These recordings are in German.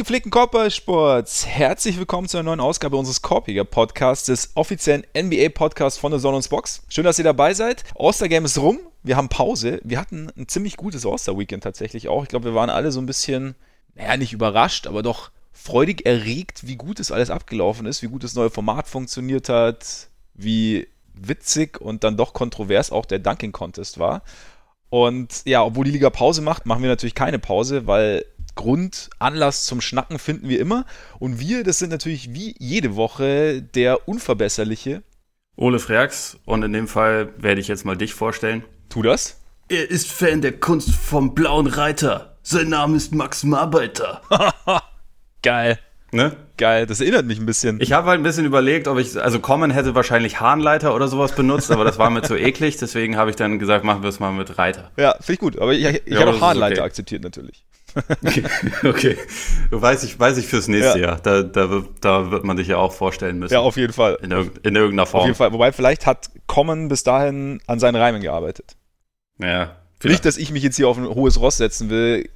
Gepflegten Korbballsports, herzlich willkommen zu einer neuen Ausgabe unseres Korpiger Podcasts, des offiziellen NBA-Podcasts von der Sonne und Box. Schön, dass ihr dabei seid. All-Star-Game ist rum, wir haben Pause. Wir hatten ein ziemlich gutes All-Star-Weekend tatsächlich auch. Ich glaube, wir waren alle so ein bisschen, naja, nicht überrascht, aber doch freudig erregt, wie gut es alles abgelaufen ist, wie gut das neue Format funktioniert hat, wie witzig und dann doch kontrovers auch der Dunking Contest war. Und ja, obwohl die Liga Pause macht, machen wir natürlich keine Pause, weil Grund, Anlass zum Schnacken finden wir immer. Und wir, das sind natürlich wie jede Woche der Unverbesserliche. Ole Freaks und in dem Fall werde ich jetzt mal dich vorstellen. Tu das. Er ist Fan der Kunst vom Blauen Reiter. Sein Name ist Max Marbeiter. Geil. Ne? Geil, das erinnert mich ein bisschen. Ich habe halt ein bisschen überlegt, ob ich, also Common hätte wahrscheinlich Hahnleiter oder sowas benutzt, aber das war mir zu eklig, deswegen habe ich dann gesagt, machen wir es mal mit Reiter. Ja, finde ich gut, aber ich, ich Ja, habe auch Hahnleiter okay. akzeptiert natürlich. Okay, okay. Weiß ich, weiß ich fürs nächste Ja. Jahr. Da, da, wird- da wird man dich ja auch vorstellen müssen. Ja, auf jeden Fall. in, irg in irgendeiner Form. Auf jeden Fall. Wobei, vielleicht hat Common bis dahin an seinen Reimen gearbeitet. Ja. Nicht, dass ich mich jetzt hier auf ein hohes Ross setzen will,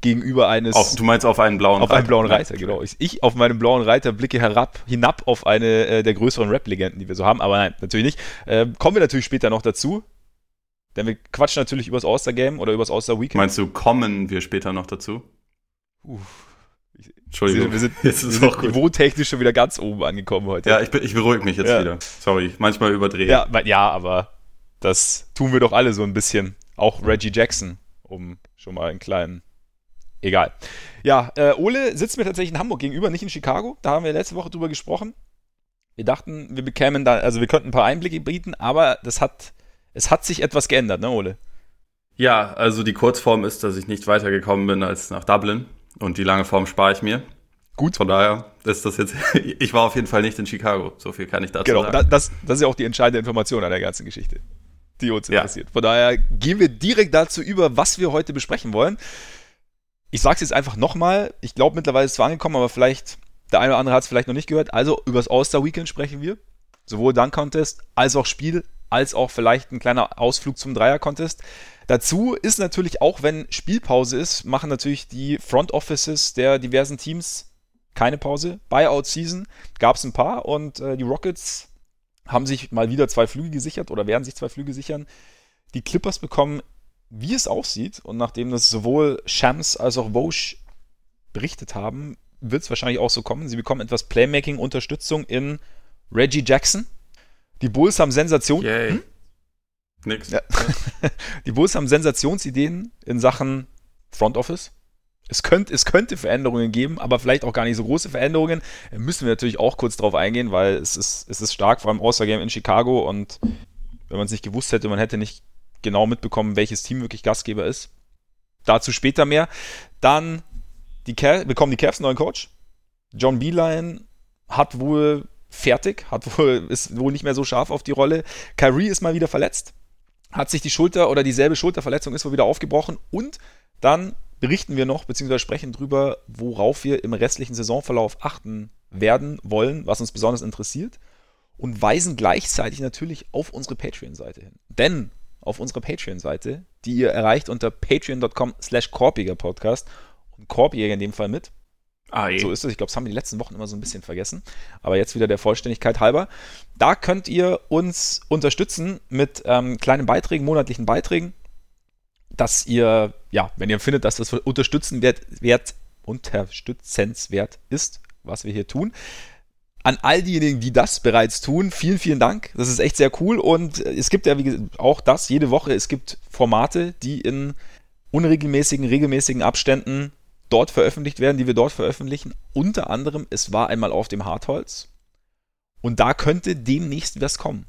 gegenüber eines. auf, du meinst auf einen blauen auf einen blauen. Reiter, genau. Ich, ich auf meinem blauen Reiter blicke herab, hinab auf eine äh, der größeren Rap-Legenden, die wir so haben, aber nein, natürlich nicht. Äh, kommen wir natürlich später noch dazu. Denn wir quatschen natürlich übers All-Star-Game oder übers All-Star-Weekend. Meinst du, kommen wir später noch dazu? Uff. Entschuldigung. Wir sind, Jetzt wir sind auch gut. niveautechnisch schon wieder ganz oben angekommen heute. Ja, ich, ich beruhige mich jetzt Ja. wieder. Sorry, manchmal überdrehe. Ja, ja, aber das tun wir doch alle so ein bisschen. Auch Reggie Jackson, um schon mal einen kleinen. Egal. Ja, äh, Ole sitzt mir tatsächlich in Hamburg gegenüber, nicht in Chicago. Da haben wir letzte Woche drüber gesprochen. Wir dachten, wir bekämen da, also wir könnten ein paar Einblicke bieten, aber das hat, es hat sich etwas geändert, ne, Ole? Ja, also die Kurzform ist, dass ich nicht weitergekommen bin als nach Dublin. Und die lange Form spare ich mir. Gut. Von daher ist das jetzt. ich war auf jeden Fall nicht in Chicago. So viel kann ich dazu Genau, sagen. das, das ist ja auch die entscheidende Information an der ganzen Geschichte, die uns Ja. interessiert. Von daher gehen wir direkt dazu über, was wir heute besprechen wollen. Ich sage es jetzt einfach nochmal. Ich glaube, mittlerweile ist es zwar angekommen, aber vielleicht, der eine oder andere hat es vielleicht noch nicht gehört. Also, über das All-Star-Weekend sprechen wir. Sowohl Dunk-Contest als auch Spiel, als auch vielleicht ein kleiner Ausflug zum Dreier-Contest. Dazu ist natürlich auch, wenn Spielpause ist, machen natürlich die Front Offices der diversen Teams keine Pause. Buyout Season gab es ein paar und äh, die Rockets haben sich mal wieder zwei Flüge gesichert oder werden sich zwei Flüge sichern. Die Clippers bekommen, wie es aussieht, und nachdem das sowohl Shams als auch Vosch berichtet haben, wird es wahrscheinlich auch so kommen. Sie bekommen etwas Playmaking-Unterstützung in Reggie Jackson. Die Bulls haben Sensation. Yay. Nix. Ja. Die Bulls haben Sensationsideen in Sachen Front Office. Es könnte, es könnte Veränderungen geben, aber vielleicht auch gar nicht so große Veränderungen. Müssen wir natürlich auch kurz drauf eingehen, weil es ist, es ist stark, vor allem All-Star-Game in Chicago und wenn man es nicht gewusst hätte, man hätte nicht genau mitbekommen, welches Team wirklich Gastgeber ist. Dazu später mehr. Dann die Cav bekommen die Cavs einen neuen Coach. John Beeline hat wohl fertig, hat wohl, ist wohl nicht mehr so scharf auf die Rolle. Kyrie ist mal wieder verletzt hat sich die Schulter oder dieselbe Schulterverletzung ist wohl wieder aufgebrochen und dann berichten wir noch beziehungsweise sprechen drüber, worauf wir im restlichen Saisonverlauf achten werden wollen, was uns besonders interessiert und weisen gleichzeitig natürlich auf unsere Patreon-Seite hin. Denn auf unserer Patreon-Seite, die ihr erreicht unter patreon.com slash Podcast und Korbjäger in dem Fall mit, Ah, so ist es. Ich glaube, das haben wir die letzten Wochen immer so ein bisschen vergessen. Aber jetzt wieder der Vollständigkeit halber. Da könnt ihr uns unterstützen mit ähm, kleinen Beiträgen, monatlichen Beiträgen, dass ihr, ja, wenn ihr findet, dass das unterstützen wert, wert, unterstützenswert ist, was wir hier tun. An all diejenigen, die das bereits tun, vielen, vielen Dank. Das ist echt sehr cool. Und es gibt ja wie gesagt, auch das jede Woche. Es gibt Formate, die in unregelmäßigen, regelmäßigen Abständen dort veröffentlicht werden, die wir dort veröffentlichen. Unter anderem, es war einmal auf dem Hartholz. Und da könnte demnächst was kommen.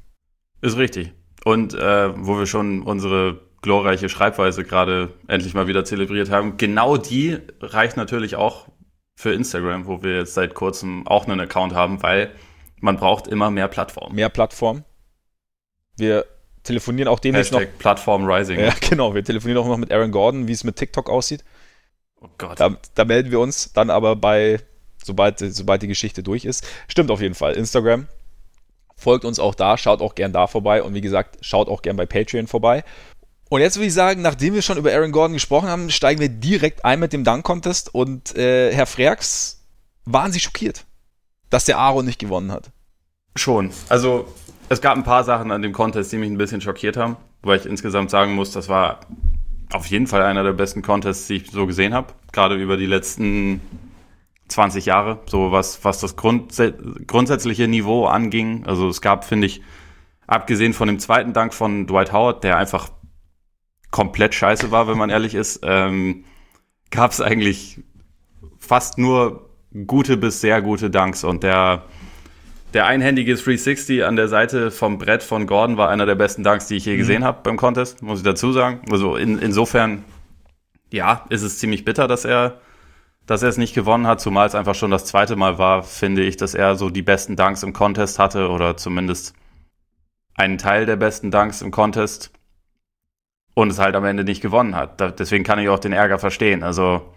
Ist richtig. Und äh, wo wir schon unsere glorreiche Schreibweise gerade endlich mal wieder zelebriert haben, genau die reicht natürlich auch für Instagram, wo wir jetzt seit kurzem auch einen Account haben, weil man braucht immer mehr Plattformen. Mehr Plattformen. Wir telefonieren auch demnächst noch. Hashtag Plattform Rising. Ja, genau. Wir telefonieren auch noch mit Aaron Gordon, wie es mit TikTok aussieht. Oh Gott. Da, da melden wir uns dann aber bei, sobald, sobald die Geschichte durch ist. Stimmt auf jeden Fall. Instagram. Folgt uns auch da, schaut auch gern da vorbei und wie gesagt, schaut auch gern bei Patreon vorbei. Und jetzt würde ich sagen, nachdem wir schon über Aaron Gordon gesprochen haben, steigen wir direkt ein mit dem Dunk-Contest. Und äh, Herr Freaks, waren Sie schockiert, dass der Aaron nicht gewonnen hat? Schon. Also es gab ein paar Sachen an dem Contest, die mich ein bisschen schockiert haben, weil ich insgesamt sagen muss, das war auf jeden Fall einer der besten Contests, die ich so gesehen habe. Gerade über die letzten 20 Jahre, so was, was das Grundsä grundsätzliche Niveau anging. Also es gab, finde ich, abgesehen von dem zweiten Dank von Dwight Howard, der einfach komplett scheiße war, wenn man ehrlich ist, ähm, gab es eigentlich fast nur gute bis sehr gute Danks und der der einhändige 360 an der Seite vom Brett von Gordon war einer der besten Dunks, die ich je mhm. gesehen habe beim Contest, muss ich dazu sagen. Also in, insofern, ja, ist es ziemlich bitter, dass er, dass er es nicht gewonnen hat, zumal es einfach schon das zweite Mal war, finde ich, dass er so die besten Dunks im Contest hatte oder zumindest einen Teil der besten Dunks im Contest und es halt am Ende nicht gewonnen hat. Da, deswegen kann ich auch den Ärger verstehen. Also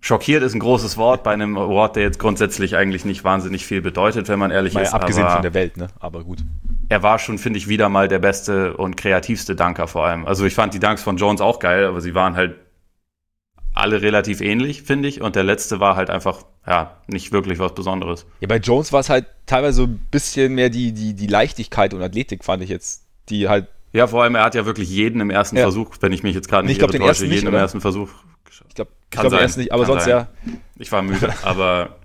Schockiert ist ein großes Wort bei einem Award, der jetzt grundsätzlich eigentlich nicht wahnsinnig viel bedeutet, wenn man ehrlich mal ist. Abgesehen von der Welt, ne? Aber gut. Er war schon, finde ich, wieder mal der beste und kreativste Danker vor allem. Also ich fand die Danks von Jones auch geil, aber sie waren halt alle relativ ähnlich, finde ich. Und der letzte war halt einfach, ja, nicht wirklich was Besonderes. Ja, bei Jones war es halt teilweise so ein bisschen mehr die, die, die Leichtigkeit und Athletik, fand ich jetzt, die halt. Ja, vor allem, er hat ja wirklich jeden im ersten ja. Versuch, wenn ich mich jetzt gerade nicht ich glaub, irre täusche, jeden nicht, im ersten Versuch ich glaube, ich glaub, erst nicht, aber sonst sein. ja. Ich war müde, aber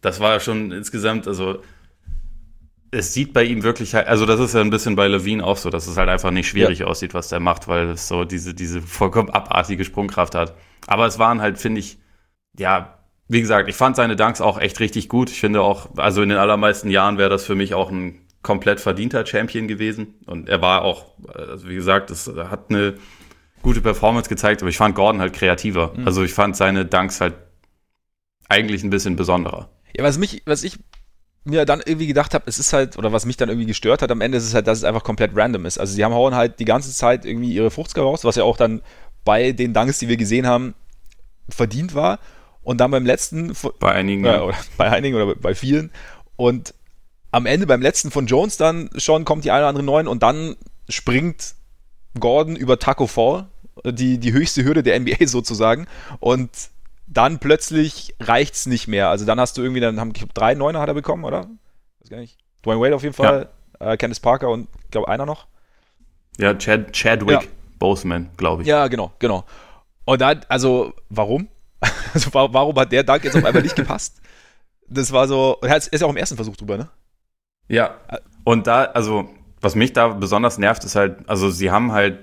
das war schon insgesamt, also es sieht bei ihm wirklich halt, also das ist ja ein bisschen bei Levine auch so, dass es halt einfach nicht schwierig ja. aussieht, was der macht, weil es so diese, diese vollkommen abartige Sprungkraft hat. Aber es waren halt, finde ich, ja, wie gesagt, ich fand seine Dunks auch echt richtig gut. Ich finde auch, also in den allermeisten Jahren wäre das für mich auch ein komplett verdienter Champion gewesen. Und er war auch, also wie gesagt, es hat eine gute Performance gezeigt, aber ich fand Gordon halt kreativer. Mhm. Also ich fand seine Dunks halt eigentlich ein bisschen besonderer. Ja, was mich, was ich mir dann irgendwie gedacht habe, es ist halt, oder was mich dann irgendwie gestört hat, am Ende ist es halt, dass es einfach komplett random ist. Also sie haben hauen halt die ganze Zeit irgendwie ihre Fruchtska raus, was ja auch dann bei den Dunks, die wir gesehen haben, verdient war. Und dann beim letzten. Bei einigen. Äh, oder bei einigen oder bei vielen. Und am Ende beim letzten von Jones dann schon kommt die eine oder andere neun und dann springt Gordon über Taco Fall die, die höchste Hürde der NBA sozusagen. Und dann plötzlich reicht es nicht mehr. Also dann hast du irgendwie, dann haben ich drei Neuner hat er bekommen, oder? Weiß gar nicht. Dwayne Wade auf jeden Fall, ja. äh, Candice Parker und ich glaube einer noch. Ja, Chad, Chadwick ja. Boseman, glaube ich. Ja, genau, genau. Und dann, also, warum? Also, warum hat der Dank jetzt auf einmal nicht gepasst? Das war so, er ist ja auch im ersten Versuch drüber, ne? Ja. Und da, also, was mich da besonders nervt, ist halt, also, sie haben halt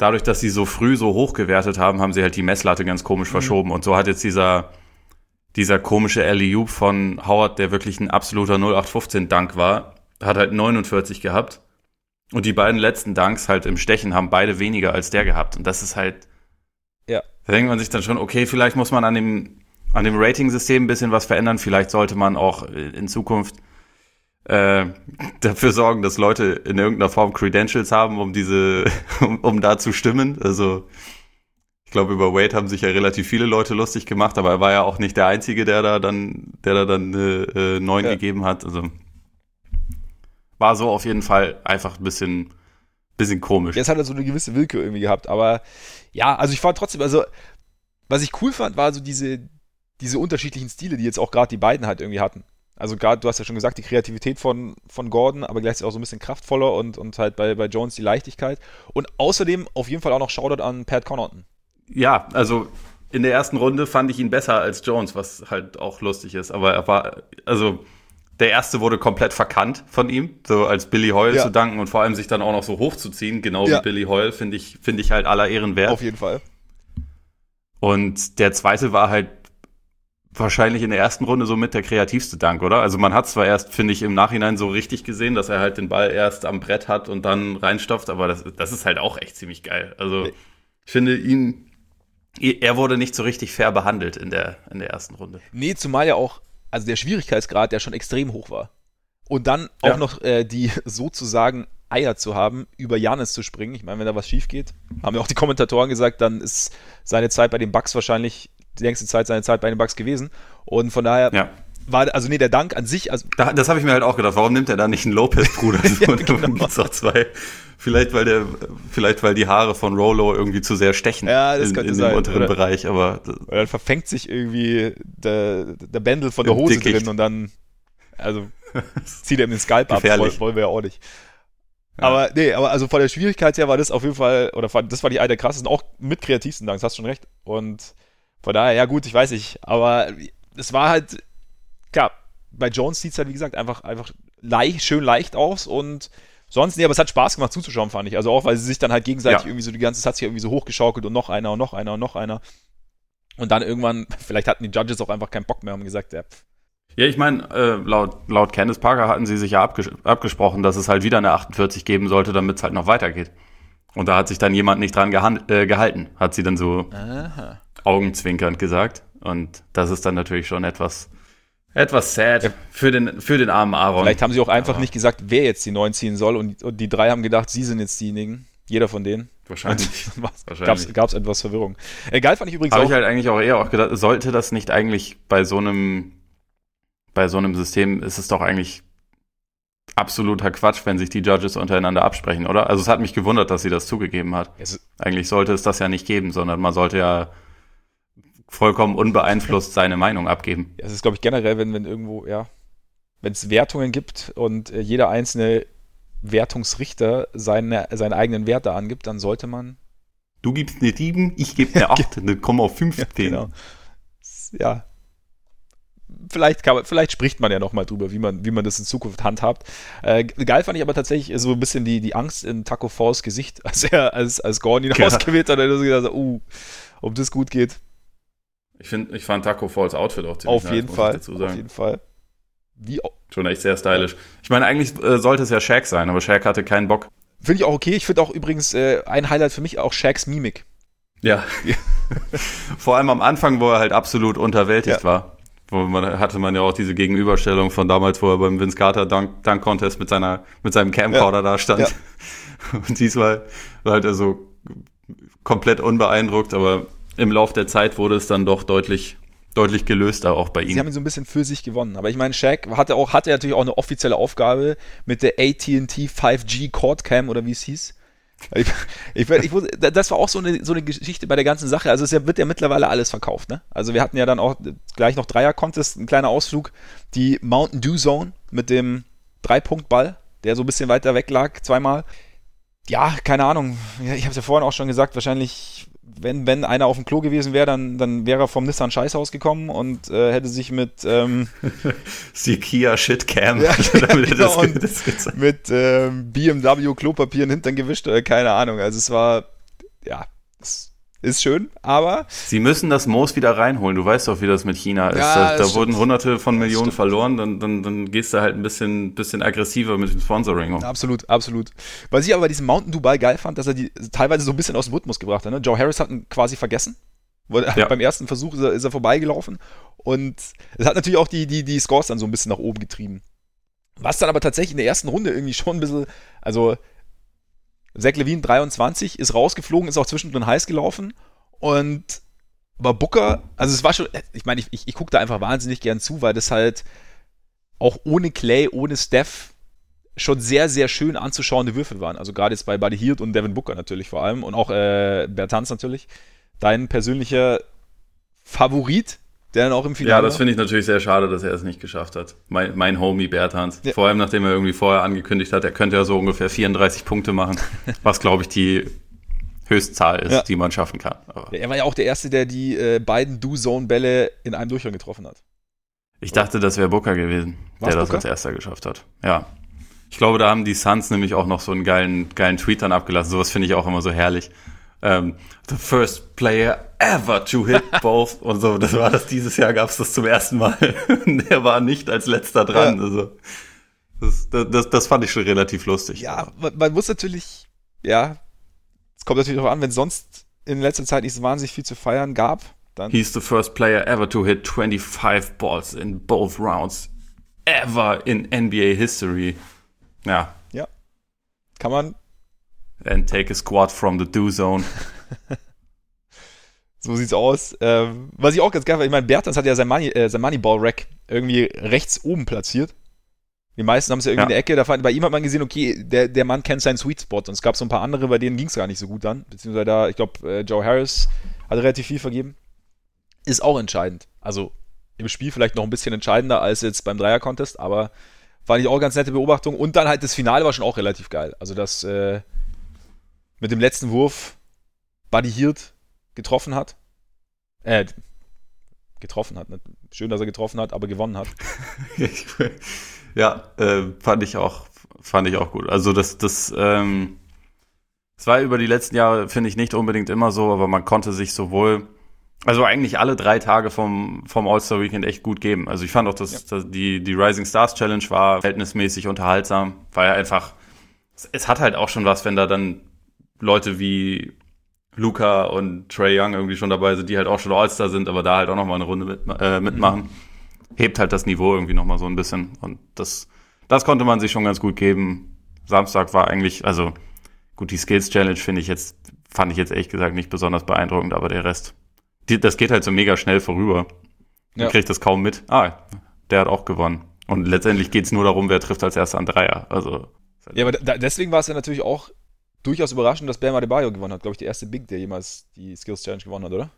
dadurch, dass sie so früh so hoch gewertet haben, haben sie halt die Messlatte ganz komisch mhm. verschoben. Und so hat jetzt dieser, dieser komische Alley von Howard, der wirklich ein absoluter 0815-Dank war, hat halt 49 gehabt. Und die beiden letzten Danks halt im Stechen haben beide weniger als der gehabt. Und das ist halt. Ja. Da denkt man sich dann schon, okay, vielleicht muss man an dem, an dem Rating-System ein bisschen was verändern. Vielleicht sollte man auch in Zukunft äh, dafür sorgen, dass Leute in irgendeiner Form Credentials haben, um diese, um, um da zu stimmen. Also ich glaube, über Wade haben sich ja relativ viele Leute lustig gemacht, aber er war ja auch nicht der Einzige, der da dann, der da dann eine äh, 9 ja. gegeben hat. Also war so auf jeden Fall einfach ein bisschen, bisschen komisch. Jetzt hat er so eine gewisse Willkür irgendwie gehabt, aber ja, also ich fand trotzdem, also was ich cool fand, war so diese, diese unterschiedlichen Stile, die jetzt auch gerade die beiden halt irgendwie hatten. Also gerade, du hast ja schon gesagt, die Kreativität von, von Gordon, aber gleichzeitig auch so ein bisschen kraftvoller und, und halt bei, bei Jones die Leichtigkeit. Und außerdem auf jeden Fall auch noch Shoutout an Pat Connaughton. Ja, also in der ersten Runde fand ich ihn besser als Jones, was halt auch lustig ist. Aber er war, also der erste wurde komplett verkannt von ihm, so als Billy Hoyle ja. zu danken und vor allem sich dann auch noch so hochzuziehen, genau ja. wie Billy Hoyle, finde ich, finde ich halt aller Ehren wert. Auf jeden Fall. Und der zweite war halt wahrscheinlich in der ersten Runde so mit der kreativste Dank, oder? Also man hat zwar erst, finde ich, im Nachhinein so richtig gesehen, dass er halt den Ball erst am Brett hat und dann reinstopft, aber das, das ist halt auch echt ziemlich geil. Also ich finde ihn, er wurde nicht so richtig fair behandelt in der, in der ersten Runde. Nee, zumal ja auch, also der Schwierigkeitsgrad, der schon extrem hoch war. Und dann auch ja. noch äh, die sozusagen Eier zu haben, über Janis zu springen. Ich meine, wenn da was schief geht, haben ja auch die Kommentatoren gesagt, dann ist seine Zeit bei den Bucks wahrscheinlich die längste Zeit seine Zeit bei den Bucks gewesen. Und von daher ja. war, also nee, der Dank an sich. Also da, das habe ich mir halt auch gedacht, warum nimmt er da nicht einen Lopez-Bruder? ja, genau. gibt es auch zwei Vielleicht weil der, vielleicht weil die Haare von Rolo irgendwie zu sehr stechen Ja, das in, könnte in sein, dem unteren oder? Bereich, aber Und dann verfängt sich irgendwie der, der Bändel von der Hose Dickicht. drin und dann, also, zieht er ihm den Skalp ab. Wollen, wollen wir ja auch nicht. Aber nee, aber also von der Schwierigkeit her war das auf jeden Fall, oder das war die eine der krassesten, auch mit kreativsten Dunks, hast schon recht. Und von daher, ja gut, ich weiß nicht, aber es war halt, klar, bei Jones sieht es halt, wie gesagt, einfach, einfach leicht, schön leicht aus und sonst, nee, aber es hat Spaß gemacht zuzuschauen, fand ich. Also auch, weil sie sich dann halt gegenseitig Ja. irgendwie so die ganze, es hat sich irgendwie so hochgeschaukelt und noch einer und noch einer und noch einer. Und dann irgendwann, vielleicht hatten die Judges auch einfach keinen Bock mehr und gesagt, ja, pff, Ja, ich meine, äh, laut, laut Candice Parker hatten sie sich ja abges abgesprochen, dass es halt wieder eine 48 geben sollte, damit es halt noch weitergeht. Und da hat sich dann jemand nicht dran äh, gehalten, hat sie dann so aha. augenzwinkernd gesagt. Und das ist dann natürlich schon etwas, etwas sad für, den, für den armen Aaron. Vielleicht haben sie auch einfach Aber- nicht gesagt, wer jetzt die neun ziehen soll und, und die drei haben gedacht, sie sind jetzt diejenigen. Jeder von denen. Wahrscheinlich. Wahrscheinlich. Gab es etwas Verwirrung. Äh, geil fand ich übrigens Habe ich halt eigentlich auch eher auch gedacht, sollte das nicht eigentlich bei so einem, bei so einem System ist es doch eigentlich absoluter Quatsch, wenn sich die Judges untereinander absprechen, oder? Also es hat mich gewundert, dass sie das zugegeben hat. es, Eigentlich sollte es das ja nicht geben, sondern man sollte ja vollkommen unbeeinflusst seine Meinung abgeben. es ist, glaube ich, generell, wenn, wenn irgendwo, ja, wenn es Wertungen gibt und äh, jeder einzelne Wertungsrichter seine, seinen eigenen Wert da angibt, dann sollte man. Du gibst eine 7, ich gebe eine 8, eine Komma 15. Genau. Ja. Vielleicht, kann vielleicht spricht man ja noch mal drüber, wie man, wie man das in Zukunft handhabt. Äh, geil fand ich aber tatsächlich so ein bisschen die, die Angst in Taco Falls Gesicht, als er, als, als Gordon ihn Ja. ausgewählt hat, hat er so gedacht, uh, ob das gut geht. Ich finde, ich fand Taco Falls Outfit auch ziemlich Auf nice, jeden Fall. Auf jeden Fall. Wie auch. Schon echt sehr stylisch. Ich meine, eigentlich äh, sollte es ja Shaq sein, aber Shaq hatte keinen Bock. Finde ich auch okay. Ich finde auch übrigens äh, ein Highlight für mich auch Shaqs Mimik. Ja. Vor allem am Anfang, wo er halt absolut unterwältigt Ja. war. Wo man hatte man ja auch diese Gegenüberstellung von damals, wo er beim Vince Carter Dunk, Dunk Contest mit seiner mit seinem Camcorder da stand. Ja. Und diesmal war halt er so komplett unbeeindruckt, aber im Lauf der Zeit wurde es dann doch deutlich deutlich gelöster auch bei Sie ihm. haben ihn so ein bisschen für sich gewonnen. Aber ich meine, Shaq hatte auch, hatte natürlich auch eine offizielle Aufgabe mit der AT&T 5G Cord Cam oder wie es hieß. Ich, ich, ich, das war auch so eine, so eine Geschichte bei der ganzen Sache. Also es wird ja mittlerweile alles verkauft. Ne? Also wir hatten ja dann auch gleich noch Dreier-Contest, ein kleiner Ausflug. Die Mountain Dew Zone mit dem Drei-Punkt-Ball, der so ein bisschen weiter weg lag, zweimal. Ja, keine Ahnung. Ich habe es ja vorhin auch schon gesagt, wahrscheinlich, wenn, wenn einer auf dem Klo gewesen wäre, dann, dann wäre er vom Nissan Scheißhaus gekommen und äh, hätte sich mit, ähm, Kia Shitcam. Ja, genau, mit ähm, BMW Klopapier in den Hintern gewischt oder keine Ahnung. Also es war, ja, es ist schön, aber Sie müssen das Moos wieder reinholen. Du weißt doch, wie das mit China ist. Ja, da da wurden hunderte von Millionen verloren. Dann, dann, dann gehst du halt ein bisschen, bisschen aggressiver mit dem Sponsoring um. absolut, absolut. Was ich aber bei diesem Mountain Dubai geil fand, dass er die teilweise so ein bisschen aus dem Rhythmus gebracht hat. Ne? Joe Harris hat ihn quasi vergessen. Ja. Beim ersten Versuch ist er, ist er vorbeigelaufen und es hat natürlich auch die, die, die Scores dann so ein bisschen nach oben getrieben. Was dann aber tatsächlich in der ersten Runde irgendwie schon ein bisschen, also Zach Levine 23 ist rausgeflogen, ist auch zwischendrin heiß gelaufen und aber Booker, also es war schon, ich meine, ich, ich, ich gucke da einfach wahnsinnig gern zu, weil das halt auch ohne Clay, ohne Steph schon sehr, sehr schön anzuschauende Würfel waren. Also gerade jetzt bei Buddy Hield und Devin Booker natürlich vor allem und auch äh, Bertans natürlich. Dein persönlicher Favorit, der dann auch im Finale Ja, das finde ich natürlich sehr schade, dass er es nicht geschafft hat. Mein, mein Homie Berthans. Ja. Vor allem, nachdem er irgendwie vorher angekündigt hat, er könnte ja so ungefähr 34 Punkte machen, was, glaube ich, die Höchstzahl ist, Ja. die man schaffen kann. Aber Er war ja auch der Erste, der die äh, beiden Do-Zone-Bälle in einem Durchgang getroffen hat. ich dachte, das wäre Booker gewesen, War's der das Booker? als erster geschafft hat. Ja. Ich glaube, da haben die Suns nämlich auch noch so einen geilen, geilen Tweet dann abgelassen. Sowas finde ich auch immer so herrlich. Ähm, the first player ever to hit both und so. Das war das dieses Jahr gab es das zum ersten Mal. der war nicht als letzter dran. Ja. Also das, das, das fand ich schon relativ lustig. Ja, man, man muss natürlich, ja, es kommt natürlich darauf an, wenn sonst in letzter Zeit nicht so wahnsinnig viel zu feiern gab, dann He's the first player ever to hit 25 balls in both rounds ever in NBA history. Ja, ja, kann man, and take a squat from the do zone. so sieht's aus. Ähm, was ich auch ganz geil fand, ich meine, Bertans hat ja sein, Money, äh, sein Moneyball-Rack irgendwie rechts oben platziert. Die meisten haben es ja irgendwie Ja. in der Ecke. Da fand, bei ihm hat man gesehen, okay, der, der Mann kennt seinen Sweet Spot. Und es gab so ein paar andere, bei denen ging es gar nicht so gut dann. Beziehungsweise da, ich glaube, äh, Joe Harris hat relativ viel vergeben. Ist auch entscheidend. Also im Spiel vielleicht noch ein bisschen entscheidender als jetzt beim Dreier-Contest, aber fand ich auch ganz nette Beobachtung. Und dann halt das Finale war schon auch relativ geil. Also das äh, mit dem letzten Wurf Buddy Hield getroffen hat. Äh, getroffen hat. Schön, dass er getroffen hat, aber gewonnen hat. ja, äh, fand ich auch, fand ich auch gut. Also das, das, ähm, es war über die letzten Jahre, finde ich, nicht unbedingt immer so, aber man konnte sich sowohl, also eigentlich alle drei Tage vom, vom All-Star Weekend echt gut geben. Also ich fand auch, dass, dass die, die Rising Stars Challenge war verhältnismäßig unterhaltsam, weil ja einfach, es, es hat halt auch schon was, wenn da dann Leute wie Luca und Trey Young irgendwie schon dabei sind, die halt auch schon All-Star sind, aber da halt auch nochmal eine Runde mit, äh, mitmachen. Hebt halt das Niveau irgendwie nochmal so ein bisschen. Und das, das konnte man sich schon ganz gut geben. Samstag war eigentlich, also gut, die Skills Challenge finde ich jetzt, fand ich jetzt ehrlich gesagt nicht besonders beeindruckend, aber der Rest, die, das geht halt so mega schnell vorüber. Man Ja. kriegt das kaum mit. Ah, der hat auch gewonnen. Und letztendlich geht's nur darum, wer trifft als erster an Dreier. Also, Ja, aber da, deswegen war es ja natürlich auch durchaus überraschend, dass Bam Adebayo gewonnen hat. Glaube ich, der erste Big, der jemals die Skills Challenge gewonnen hat, oder?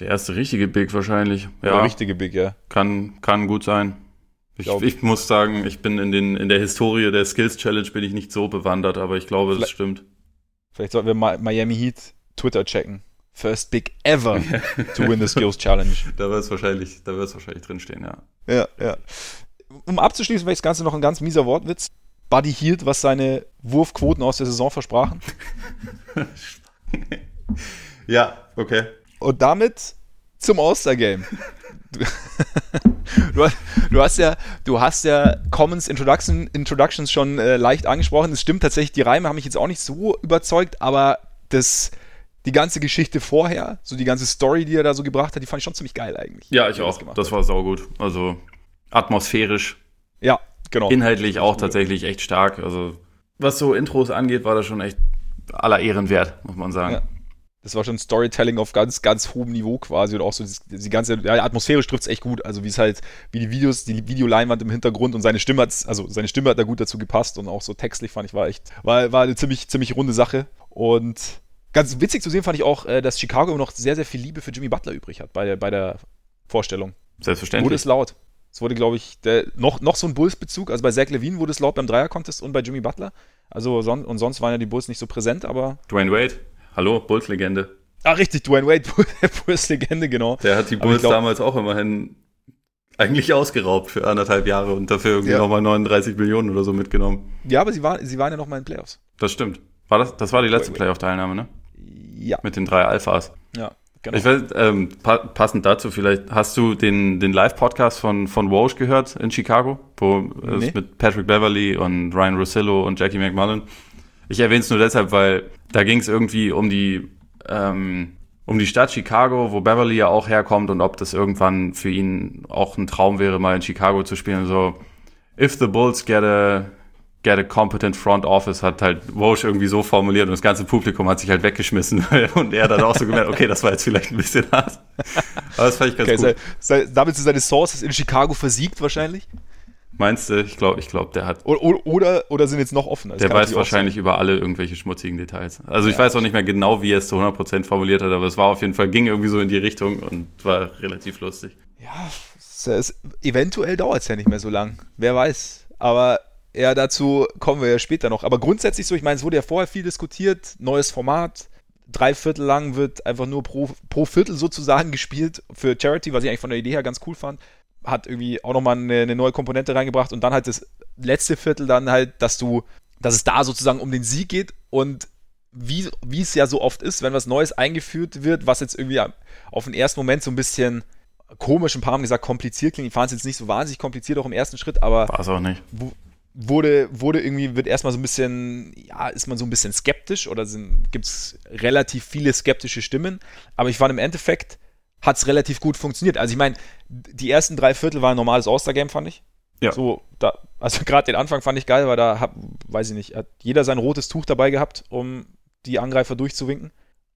der erste richtige Big wahrscheinlich. Der Ja, richtige Big, ja. kann, kann gut sein. Ich, Glaub- ich muss sagen, ich bin in, den, in der Historie der Skills Challenge bin ich nicht so bewandert, aber ich glaube, das Vielleicht- stimmt. Vielleicht sollten wir Miami Heat Twitter checken. First Big ever to win the Skills Challenge. Da wird es wahrscheinlich, da wird es wahrscheinlich drinstehen, ja. Ja, ja. Um abzuschließen, vielleicht das Ganze noch ein ganz mieser Wortwitz. Buddy Hield, was seine Wurfquoten aus der Saison versprachen. Ja, okay. Und damit zum All-Star-Game. Du, du, hast- du hast ja, du hast ja Commons Introduction, Introductions schon äh, leicht angesprochen. Es stimmt tatsächlich, die Reime haben mich jetzt auch nicht so überzeugt, aber das, die ganze Geschichte vorher, so die ganze Story, die er da so gebracht hat, die fand ich schon ziemlich geil eigentlich. Ja, ich auch. gemacht Das hat. war saugut. Also atmosphärisch, Ja, genau. inhaltlich auch tatsächlich echt stark. Also was so Intros angeht, war das schon echt aller Ehren wert, muss man sagen. Ja. Das war schon Storytelling auf ganz, ganz hohem Niveau quasi und auch so die, die ganze, ja, atmosphärisch trifft es echt gut. Also wie es halt, wie die Videos, die Videoleinwand im Hintergrund und seine Stimme hat, also seine Stimme hat da gut dazu gepasst und auch so textlich fand ich, war echt, war, war eine ziemlich, ziemlich runde Sache. Und ganz witzig zu sehen fand ich auch, äh, dass Chicago immer noch sehr, sehr viel Liebe für Jimmy Butler übrig hat bei der, bei der Vorstellung. Wurde Selbstverständlich. es laut. Es wurde, glaube ich, der, noch, noch so ein Bulls-Bezug. Also bei Zach Levine wurde es laut beim Dreier-Contest und bei Jimmy Butler. Also son und sonst waren ja die Bulls nicht so präsent, aber. Dwayne Wade, hallo, Bulls-Legende. Ah, richtig, Dwayne Wade, Bulls-Legende, genau. Der hat die Bulls glaub- damals auch immerhin eigentlich ausgeraubt für anderthalb Jahre und dafür irgendwie Ja. nochmal 39 Millionen oder so mitgenommen. Ja, aber sie, war, sie waren ja noch mal in Playoffs. Das stimmt. War das, das war die letzte. Playoff-Teilnahme, ne? Ja, Mit den drei Alphas. ja, genau. Ich weiß, ähm, pa passend dazu vielleicht, hast du den, den Live-Podcast von, von Walsh gehört in Chicago, wo Nee. es mit Patrick Beverly und Ryan Rossillo und Jackie McMullen. Ich erwähne es nur deshalb, weil da ging es irgendwie um die, ähm, um die Stadt Chicago, wo Beverly ja auch herkommt und ob das irgendwann für ihn auch ein Traum wäre, mal in Chicago zu spielen. So, if the Bulls get a, get a competent front office, hat halt Walsh irgendwie so formuliert und das ganze Publikum hat sich halt weggeschmissen. und er hat dann auch so gemerkt, okay, das war jetzt vielleicht ein bisschen hart. Aber das fand ich ganz okay, gut. sei, sei, damit sind seine Sources in Chicago versiegt wahrscheinlich. Meinst du? Ich glaube, ich glaube, der hat Oder, oder, oder, sind jetzt noch offen. Das Der weiß wahrscheinlich über alle irgendwelche schmutzigen Details. Also ich Ja. weiß auch nicht mehr genau, wie er es zu 100% formuliert hat, aber es war auf jeden Fall, ging irgendwie so in die Richtung und war relativ lustig. sein. Ja, es, es, eventuell dauert es ja nicht mehr so lang. Wer weiß. Aber ja, dazu kommen wir ja später noch. Aber grundsätzlich so, ich meine, es wurde ja vorher viel diskutiert. Neues Format. Drei Viertel lang wird einfach nur pro, pro Viertel sozusagen gespielt für Charity, was ich eigentlich von der Idee her ganz cool fand. Hat irgendwie auch nochmal eine, eine neue Komponente reingebracht und dann halt das letzte Viertel dann halt, dass du, dass es da sozusagen um den Sieg geht und wie, wie es ja so oft ist, wenn was Neues eingeführt wird, was jetzt irgendwie auf den ersten Moment so ein bisschen komisch, ein paar haben gesagt, kompliziert klingt. Ich fand es jetzt nicht so wahnsinnig kompliziert, auch im ersten Schritt, aber War es auch nicht. wo- wurde, wurde irgendwie, wird erstmal so ein bisschen, ja, ist man so ein bisschen skeptisch oder gibt es relativ viele skeptische Stimmen. Aber ich fand im Endeffekt, hat es relativ gut funktioniert. Also ich meine, die ersten drei Viertel waren ein normales All-Star-Game, fand ich. Ja. So, da, also gerade den Anfang fand ich geil, weil da, hab, weiß ich nicht, hat jeder sein rotes Tuch dabei gehabt, um die Angreifer durchzuwinken.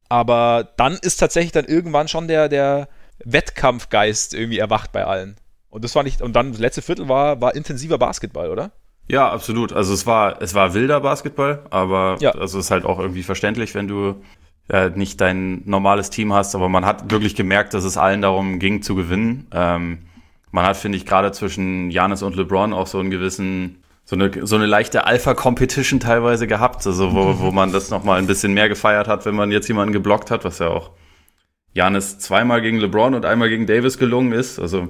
Aber dann ist tatsächlich dann irgendwann schon der, der Wettkampfgeist irgendwie erwacht bei allen. Und das fand ich, und dann das letzte Viertel war, war intensiver Basketball, oder? Ja, absolut. Also es war, es war wilder Basketball, aber Ja. also es ist halt auch irgendwie verständlich, wenn du äh, nicht dein normales Team hast, aber man hat wirklich gemerkt, dass es allen darum ging zu gewinnen. Ähm, man hat, finde ich, gerade zwischen Janis und LeBron auch so einen gewissen, so eine, so eine leichte Alpha-Competition teilweise gehabt, also wo, wo man das nochmal ein bisschen mehr gefeiert hat, wenn man jetzt jemanden geblockt hat, was ja auch Janis zweimal gegen LeBron und einmal gegen Davis gelungen ist. Also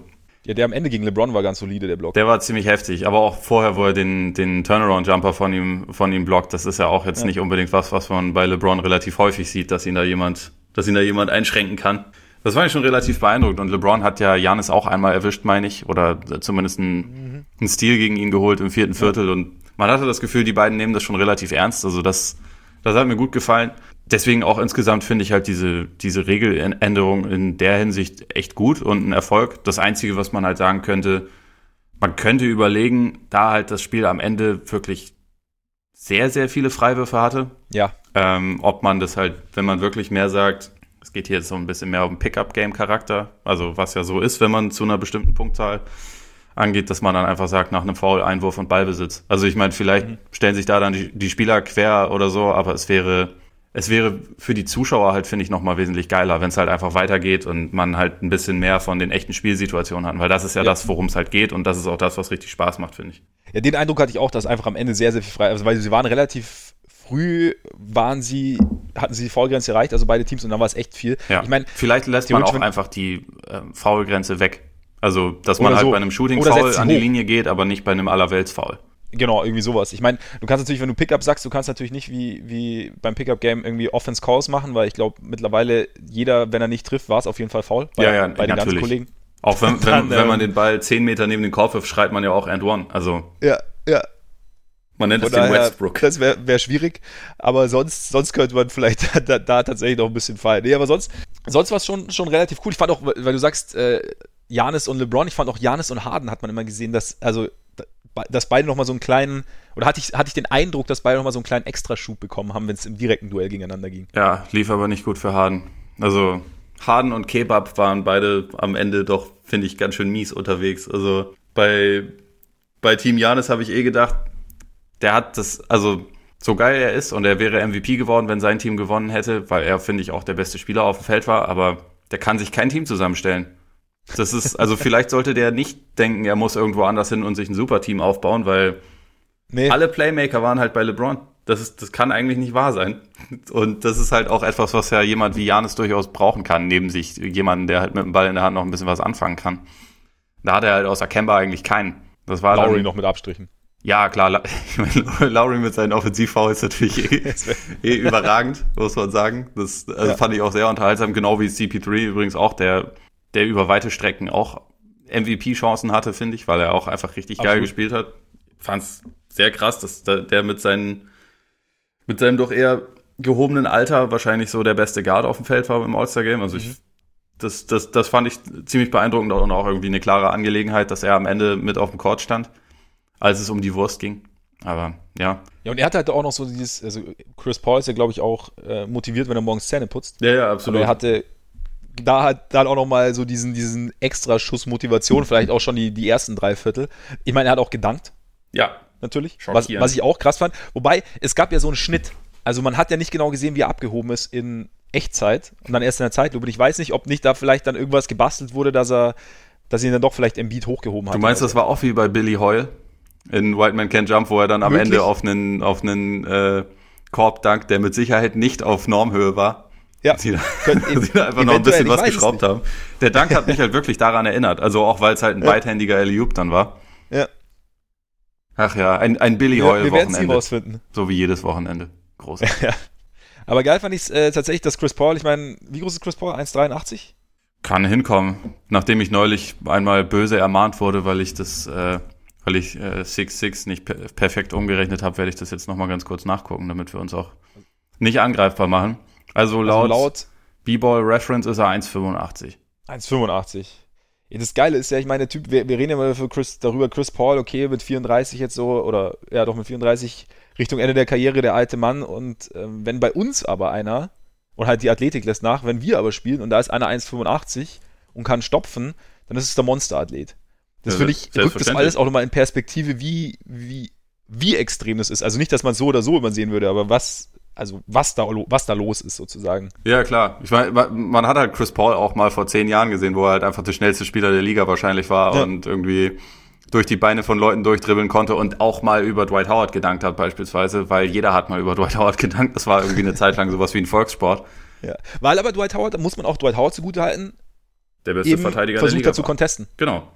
Ja, der am Ende gegen LeBron war ganz solide, der Block. der war ziemlich heftig, aber auch vorher, wo er den, den Turnaround-Jumper von ihm, von ihm blockt, das ist ja auch jetzt Ja. nicht unbedingt was, was man bei LeBron relativ häufig sieht, dass ihn da jemand, dass ihn da jemand einschränken kann. Das war ich schon relativ beeindruckend und LeBron hat ja Janis auch einmal erwischt, meine ich, oder zumindest einen, einen Stil gegen ihn geholt im vierten Viertel und man hatte das Gefühl, die beiden nehmen das schon relativ ernst, also das, das hat mir gut gefallen. Deswegen auch insgesamt finde ich halt diese, diese Regeländerung in der Hinsicht echt gut und ein Erfolg. Das Einzige, was man halt sagen könnte, man könnte überlegen, da halt das Spiel am Ende wirklich sehr, sehr viele Freiwürfe hatte, Ja, ähm, ob man das halt, wenn man wirklich mehr sagt, es geht hier jetzt so ein bisschen mehr um Pickup-Game-Charakter, also was ja so ist, wenn man zu einer bestimmten Punktzahl angeht, dass man dann einfach sagt, nach einem Foul Einwurf und Ballbesitz. Also ich meine, vielleicht stellen sich da dann die, die Spieler quer oder so, aber es wäre, es wäre für die Zuschauer halt, finde ich, nochmal wesentlich geiler, wenn es halt einfach weitergeht und man halt ein bisschen mehr von den echten Spielsituationen hat, weil das ist ja, Ja. das, worum es halt geht und das ist auch das, was richtig Spaß macht, finde ich. Ja, den Eindruck hatte ich auch, dass einfach am Ende sehr, sehr viel frei, also weil sie waren relativ früh, waren sie, hatten sie die Foulgrenze erreicht, also beide Teams, und dann war es echt viel. Ja. Ich meine, vielleicht lässt man auch einfach die ähm, Foulgrenze weg. Also, dass man Oder halt so. bei einem Shooting Oder Foul setzt sie an die hoch. Linie geht, aber nicht bei einem Allerwelts-Foul. genau, irgendwie sowas. Ich meine, du kannst natürlich, wenn du Pickup sagst, du kannst natürlich nicht wie, wie beim Pickup-Game irgendwie Offense Calls machen, weil ich glaube, mittlerweile jeder, wenn er nicht trifft, war es auf jeden Fall faul bei, Ja, ja, bei den ganzen natürlich. Kollegen. Auch wenn, wenn, wenn man ähm, den Ball 10 Meter neben den Korb wirft, schreit man ja auch and one. Also, Ja, ja. man nennt Von es den daher, Westbrook. das wäre wär schwierig, aber sonst, sonst könnte man vielleicht da, da tatsächlich noch ein bisschen feiern. Nee, aber sonst, sonst war es schon, schon relativ cool. Ich fand auch, weil du sagst, äh, Janis und LeBron, ich fand auch Janis und Harden hat man immer gesehen, dass, also, dass beide nochmal so einen kleinen, oder hatte ich, hatte ich den Eindruck, dass beide nochmal so einen kleinen Extraschub bekommen haben, wenn es im direkten Duell gegeneinander ging. Ja, lief aber nicht gut für Harden. Also, Harden und Kebab waren beide am Ende doch, finde ich, ganz schön mies unterwegs. Also, bei, bei Team Janis habe ich eh gedacht, der hat das, also, so geil er ist und er wäre MVP geworden, wenn sein Team gewonnen hätte, weil er, finde ich, auch der beste Spieler auf dem Feld war, aber der kann sich kein Team zusammenstellen. Das ist, also vielleicht sollte der nicht denken, er muss irgendwo anders hin und sich ein Superteam aufbauen, weil Nee, alle Playmaker waren halt bei LeBron. Das, ist, das kann eigentlich nicht wahr sein. Und das ist halt auch etwas, was ja jemand wie Janis durchaus brauchen kann, neben sich jemanden, der halt mit dem Ball in der Hand noch ein bisschen was anfangen kann. Da hat er halt außer Kemba eigentlich keinen. Das war Lowry dann, noch mit Abstrichen. Ja, klar, La- ich meine, Lowry mit seinen Offensivfouls ist natürlich eh, eh überragend, muss man sagen. Das also Ja. fand ich auch sehr unterhaltsam, genau wie CP3 übrigens auch, der, der über weite Strecken auch MVP-Chancen hatte, finde ich, weil er auch einfach richtig geil Absolut. gespielt hat. Fand's sehr krass, dass da- der mit seinen, mit seinem doch eher gehobenen Alter wahrscheinlich so der beste Guard auf dem Feld war im All-Star-Game. Also ich, das, das, das fand ich ziemlich beeindruckend und auch irgendwie eine klare Angelegenheit, dass er am Ende mit auf dem Court stand, als es um die Wurst ging. Aber ja. Ja, und er hatte halt auch noch so dieses, also Chris Paul ist ja, glaube ich, auch äh, motiviert, wenn er morgens Zähne putzt. Ja, ja, Aber er hatte da hat dann auch noch mal so diesen, diesen extra Schuss Motivation, vielleicht auch schon die, die ersten drei Viertel. Ich meine, er hat auch gedankt, ja, natürlich, was, was ich auch krass fand. Wobei, es gab ja so einen Schnitt. Also man hat ja nicht genau gesehen, wie er abgehoben ist in Echtzeit und dann erst in der Zeitlupe. Und ich weiß nicht, ob nicht da vielleicht dann irgendwas gebastelt wurde, dass er, dass ihn dann doch vielleicht im Beat hochgehoben hat. Du meinst, das war auch wie bei Billy Hoyle in White Man Can't Jump, wo er dann am Wirklich? Ende auf einen, auf einen äh, Korb dankt, der mit Sicherheit nicht auf Normhöhe war. Ja. Sie sie da einfach noch ein bisschen was geschraubt haben. Der Dank hat mich halt wirklich daran erinnert. Also auch, weil es halt ein beidhändiger Alley-Oop dann war. Ja. Ach ja, ein, ein Billy Wir, wir werden es nie Hoyle-Wochenende. rausfinden. So wie jedes Wochenende. Großartig. Ja. Aber geil fand ich es äh, tatsächlich, dass Chris Paul, ich meine, wie groß ist Chris Paul? 1,83? Kann hinkommen. Nachdem ich neulich einmal böse ermahnt wurde, weil ich das, äh, weil ich äh, 6-6 nicht per perfekt umgerechnet habe, werde ich das jetzt nochmal ganz kurz nachgucken, damit wir uns auch nicht angreifbar machen. Also laut, Also laut B-Ball Reference ist er 1,85. 1,85. Ja, das Geile ist ja, ich meine, der Typ, wir, wir reden ja mal für Chris, darüber, Chris Paul, okay, mit 34 jetzt so, oder ja doch mit 34 Richtung Ende der Karriere, der alte Mann. Und ähm, wenn bei uns aber einer, und halt die Athletik lässt nach, wenn wir aber spielen und da ist einer 1,85 und kann stopfen, dann ist es der Monsterathlet. Das Ja, finde ich, rückt das alles auch nochmal in Perspektive, wie, wie wie extrem das ist. Also nicht, dass man es so oder so übersehen würde, aber was, also was da, was da los ist sozusagen. Ja, klar. Ich meine, man hat halt Chris Paul auch mal vor zehn Jahren gesehen, wo er halt einfach der schnellste Spieler der Liga wahrscheinlich war ja. und irgendwie durch die Beine von Leuten durchdribbeln konnte und auch mal über Dwight Howard gedankt hat beispielsweise, weil jeder hat mal über Dwight Howard gedankt. Das war irgendwie eine Zeit lang sowas wie ein Volkssport. Ja, weil aber Dwight Howard, da muss man auch Dwight Howard zugutehalten, der beste eben Verteidiger versucht der Liga zu contesten. Genau.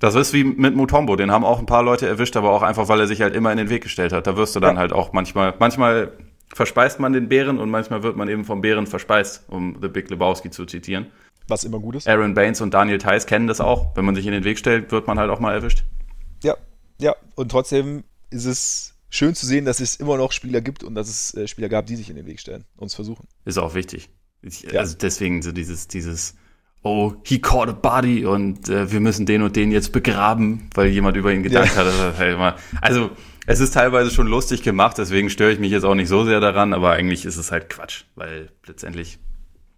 Das ist wie mit Mutombo, den haben auch ein paar Leute erwischt, aber auch einfach, weil er sich halt immer in den Weg gestellt hat. Da wirst du dann ja. halt auch manchmal, manchmal verspeist man den Bären und manchmal wird man eben vom Bären verspeist, um The Big Lebowski zu zitieren. Was immer gut ist. Aaron Baines und Daniel Theiss kennen das auch. Wenn man sich in den Weg stellt, wird man halt auch mal erwischt. Ja, ja. Und trotzdem ist es schön zu sehen, dass es immer noch Spieler gibt und dass es äh, Spieler gab, die sich in den Weg stellen und es versuchen. Ist auch wichtig. Ich, ja. Also deswegen so dieses, dieses, oh, he caught a body und äh, wir müssen den und den jetzt begraben, weil jemand über ihn gedacht ja. hat. Halt also es ist teilweise schon lustig gemacht, deswegen störe ich mich jetzt auch nicht so sehr daran, aber eigentlich ist es halt Quatsch, weil letztendlich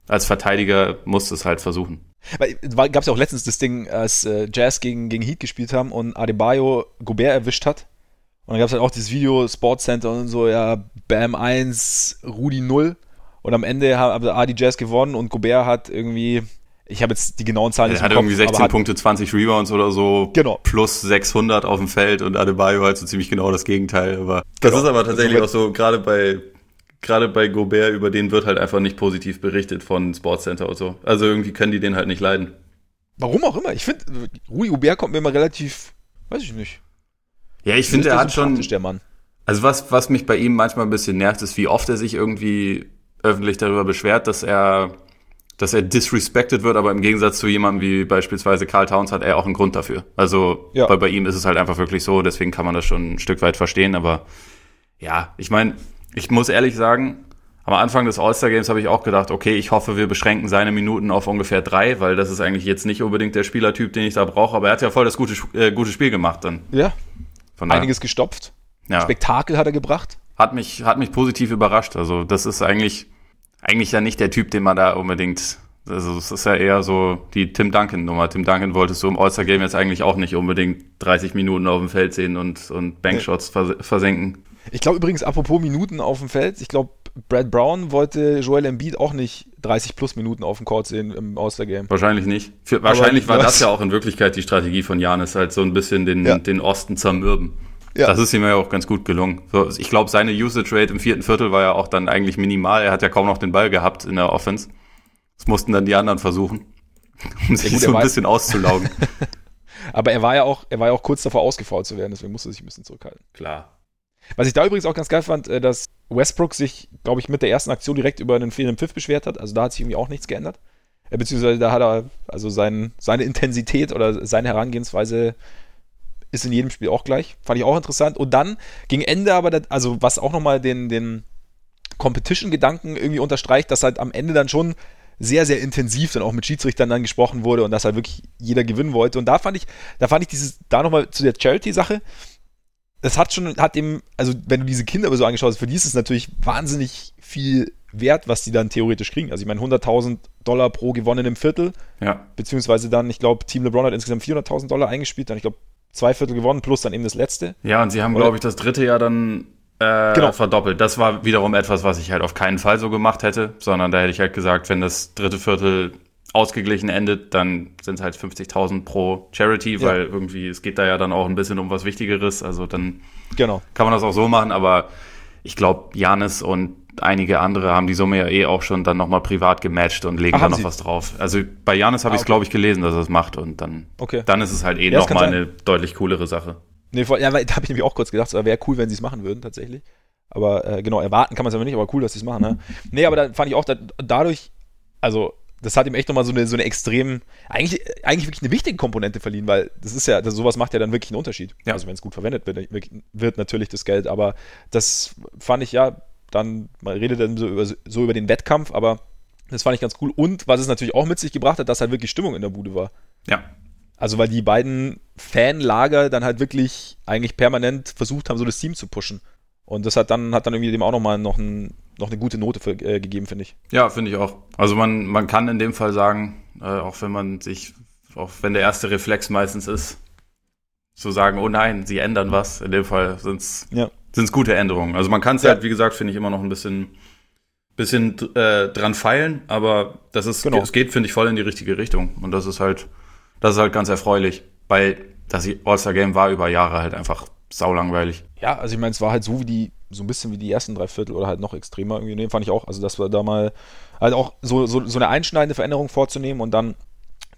als Verteidiger musst du es halt versuchen. Gab es ja auch letztens das Ding, als äh, Jazz gegen, gegen Heat gespielt haben und Adebayo Gobert erwischt hat. Und dann gab es halt auch dieses Video, Sportscenter und so, ja, Bam 1, Rudi 0. Und am Ende haben Adi Jazz gewonnen und Gobert hat irgendwie, ich habe jetzt die genauen Zahlen nicht Er hat irgendwie 16 hat, Punkte, 20 Rebounds oder so, genau. plus 600 auf dem Feld und Adebayo halt so ziemlich genau das Gegenteil. Aber das genau. ist aber tatsächlich also, auch so, gerade bei gerade bei Gobert, über den wird halt einfach nicht positiv berichtet von Sportscenter und so. Also irgendwie können die den halt nicht leiden. Warum auch immer. Ich finde, Rui Gobert kommt mir immer relativ, weiß ich nicht. Ja, ich finde, er hat schon. Der Mann. Also was, was mich bei ihm manchmal ein bisschen nervt, ist, wie oft er sich irgendwie öffentlich darüber beschwert, dass er, dass er disrespected wird, aber im Gegensatz zu jemandem wie beispielsweise Carl Towns hat er auch einen Grund dafür. Also ja. bei, bei ihm ist es halt einfach wirklich so, deswegen kann man das schon ein Stück weit verstehen, aber ja, ich meine, ich muss ehrlich sagen, am Anfang des All-Star-Games habe ich auch gedacht, okay, ich hoffe, wir beschränken seine Minuten auf ungefähr drei, weil das ist eigentlich jetzt nicht unbedingt der Spielertyp, den ich da brauche, aber er hat ja voll das gute, äh, gute Spiel gemacht dann. Ja. Von Einiges gestopft. Ja. Spektakel hat er gebracht. Hat mich, hat mich positiv überrascht. Also, das ist eigentlich, eigentlich ja nicht der Typ, den man da unbedingt, also, es ist ja eher so die Tim Duncan-Nummer. Tim Duncan wolltest du im All-Star-Game jetzt eigentlich auch nicht unbedingt 30 Minuten auf dem Feld sehen und, und Bankshots nee. versenken. Ich glaube übrigens, apropos Minuten auf dem Feld, ich glaube, Brad Brown wollte Joel Embiid auch nicht 30 plus Minuten auf dem Court sehen im All-Star-Game. Wahrscheinlich nicht. Für, wahrscheinlich war das ja auch in Wirklichkeit die Strategie von Janis, halt so ein bisschen den, ja. den Osten zermürben. Ja. Das ist ihm ja auch ganz gut gelungen. So, ich glaube, seine Usage Rate im vierten Viertel war ja auch dann eigentlich minimal. Er hat ja kaum noch den Ball gehabt in der Offense. Das mussten dann die anderen versuchen, um sich gut, so ein bisschen auszulaugen. Aber er war ja auch, er war ja auch kurz davor ausgefault zu werden, deswegen musste er sich ein bisschen zurückhalten. Klar. Was ich da übrigens auch ganz geil fand, äh, dass Westbrook sich, glaube ich, mit der ersten Aktion direkt über einen fehlenden Pfiff beschwert hat. Also da hat sich irgendwie auch nichts geändert. Äh, beziehungsweise da hat er, also sein, seine Intensität oder seine Herangehensweise ist in jedem Spiel auch gleich. Fand ich auch interessant. Und dann gegen Ende aber, das, also was auch nochmal den, den Competition-Gedanken irgendwie unterstreicht, dass halt am Ende dann schon sehr, sehr intensiv dann auch mit Schiedsrichtern dann gesprochen wurde und dass halt wirklich jeder gewinnen wollte. Und da fand ich, da fand ich dieses, da nochmal zu der Charity-Sache, das hat schon, hat eben, also wenn du diese Kinder so angeschaut hast, für die ist es natürlich wahnsinnig viel wert, was die dann theoretisch kriegen. Also ich meine 100.000 Dollar pro gewonnenem Viertel, ja. beziehungsweise dann, ich glaube, Team LeBron hat insgesamt 400.000 Dollar eingespielt, dann ich glaube zwei Viertel gewonnen plus dann eben das letzte. Ja, und sie haben, glaube ich, das dritte Jahr dann äh, genau. verdoppelt. Das war wiederum etwas, was ich halt auf keinen Fall so gemacht hätte, sondern da hätte ich halt gesagt, wenn das dritte Viertel ausgeglichen endet, dann sind es halt 50.000 pro Charity, weil ja. irgendwie es geht da ja dann auch ein bisschen um was Wichtigeres. Also dann genau. kann man das auch so machen. Aber ich glaube, Janis und einige andere haben die Summe ja eh auch schon dann nochmal privat gematcht und legen Ach, da noch Sie? was drauf. Also bei Janis habe ah, ich es, okay. glaube ich, gelesen, dass er es macht und dann, okay. dann ist es halt eh ja, nochmal eine deutlich coolere Sache. Nee, ja, da habe ich nämlich auch kurz gedacht, es wäre cool, wenn sie es machen würden, tatsächlich. Aber äh, genau, erwarten kann man es aber nicht, aber cool, dass sie es machen. Ne? Nee, aber da fand ich auch, da, dadurch, also das hat ihm echt nochmal so eine, so eine extrem, eigentlich, eigentlich wirklich eine wichtige Komponente verliehen, weil das ist ja, das, sowas macht ja dann wirklich einen Unterschied. Ja. Also wenn es gut verwendet wird, wird natürlich das Geld, aber das fand ich ja, dann, man redet dann so über, so über den Wettkampf, aber das fand ich ganz cool. Und was es natürlich auch mit sich gebracht hat, dass halt wirklich Stimmung in der Bude war. Ja. Also weil die beiden Fanlager dann halt wirklich eigentlich permanent versucht haben, so das Team zu pushen. Und das hat dann, hat dann irgendwie dem auch nochmal noch, ein, noch eine gute Note für, äh, gegeben, finde ich. Ja, finde ich auch. Also man, man kann in dem Fall sagen, äh, auch wenn man sich, auch wenn der erste Reflex meistens ist, zu sagen, oh nein, sie ändern was. In dem Fall sind es Ja. Gute Änderungen. Also man kann es Ja. halt, wie gesagt, finde ich immer noch ein bisschen, bisschen äh, dran feilen, aber das ist, Genau. es geht, finde ich, voll in die richtige Richtung. Und das ist halt, das ist halt ganz erfreulich, weil das All-Star-Game war über Jahre halt einfach saulangweilig. Ja, also ich meine, es war halt so wie die, so ein bisschen wie die ersten drei Viertel oder halt noch extremer irgendwie. Nee, fand ich auch. Also, dass wir da mal halt auch so, so, so eine einschneidende Veränderung vorzunehmen und dann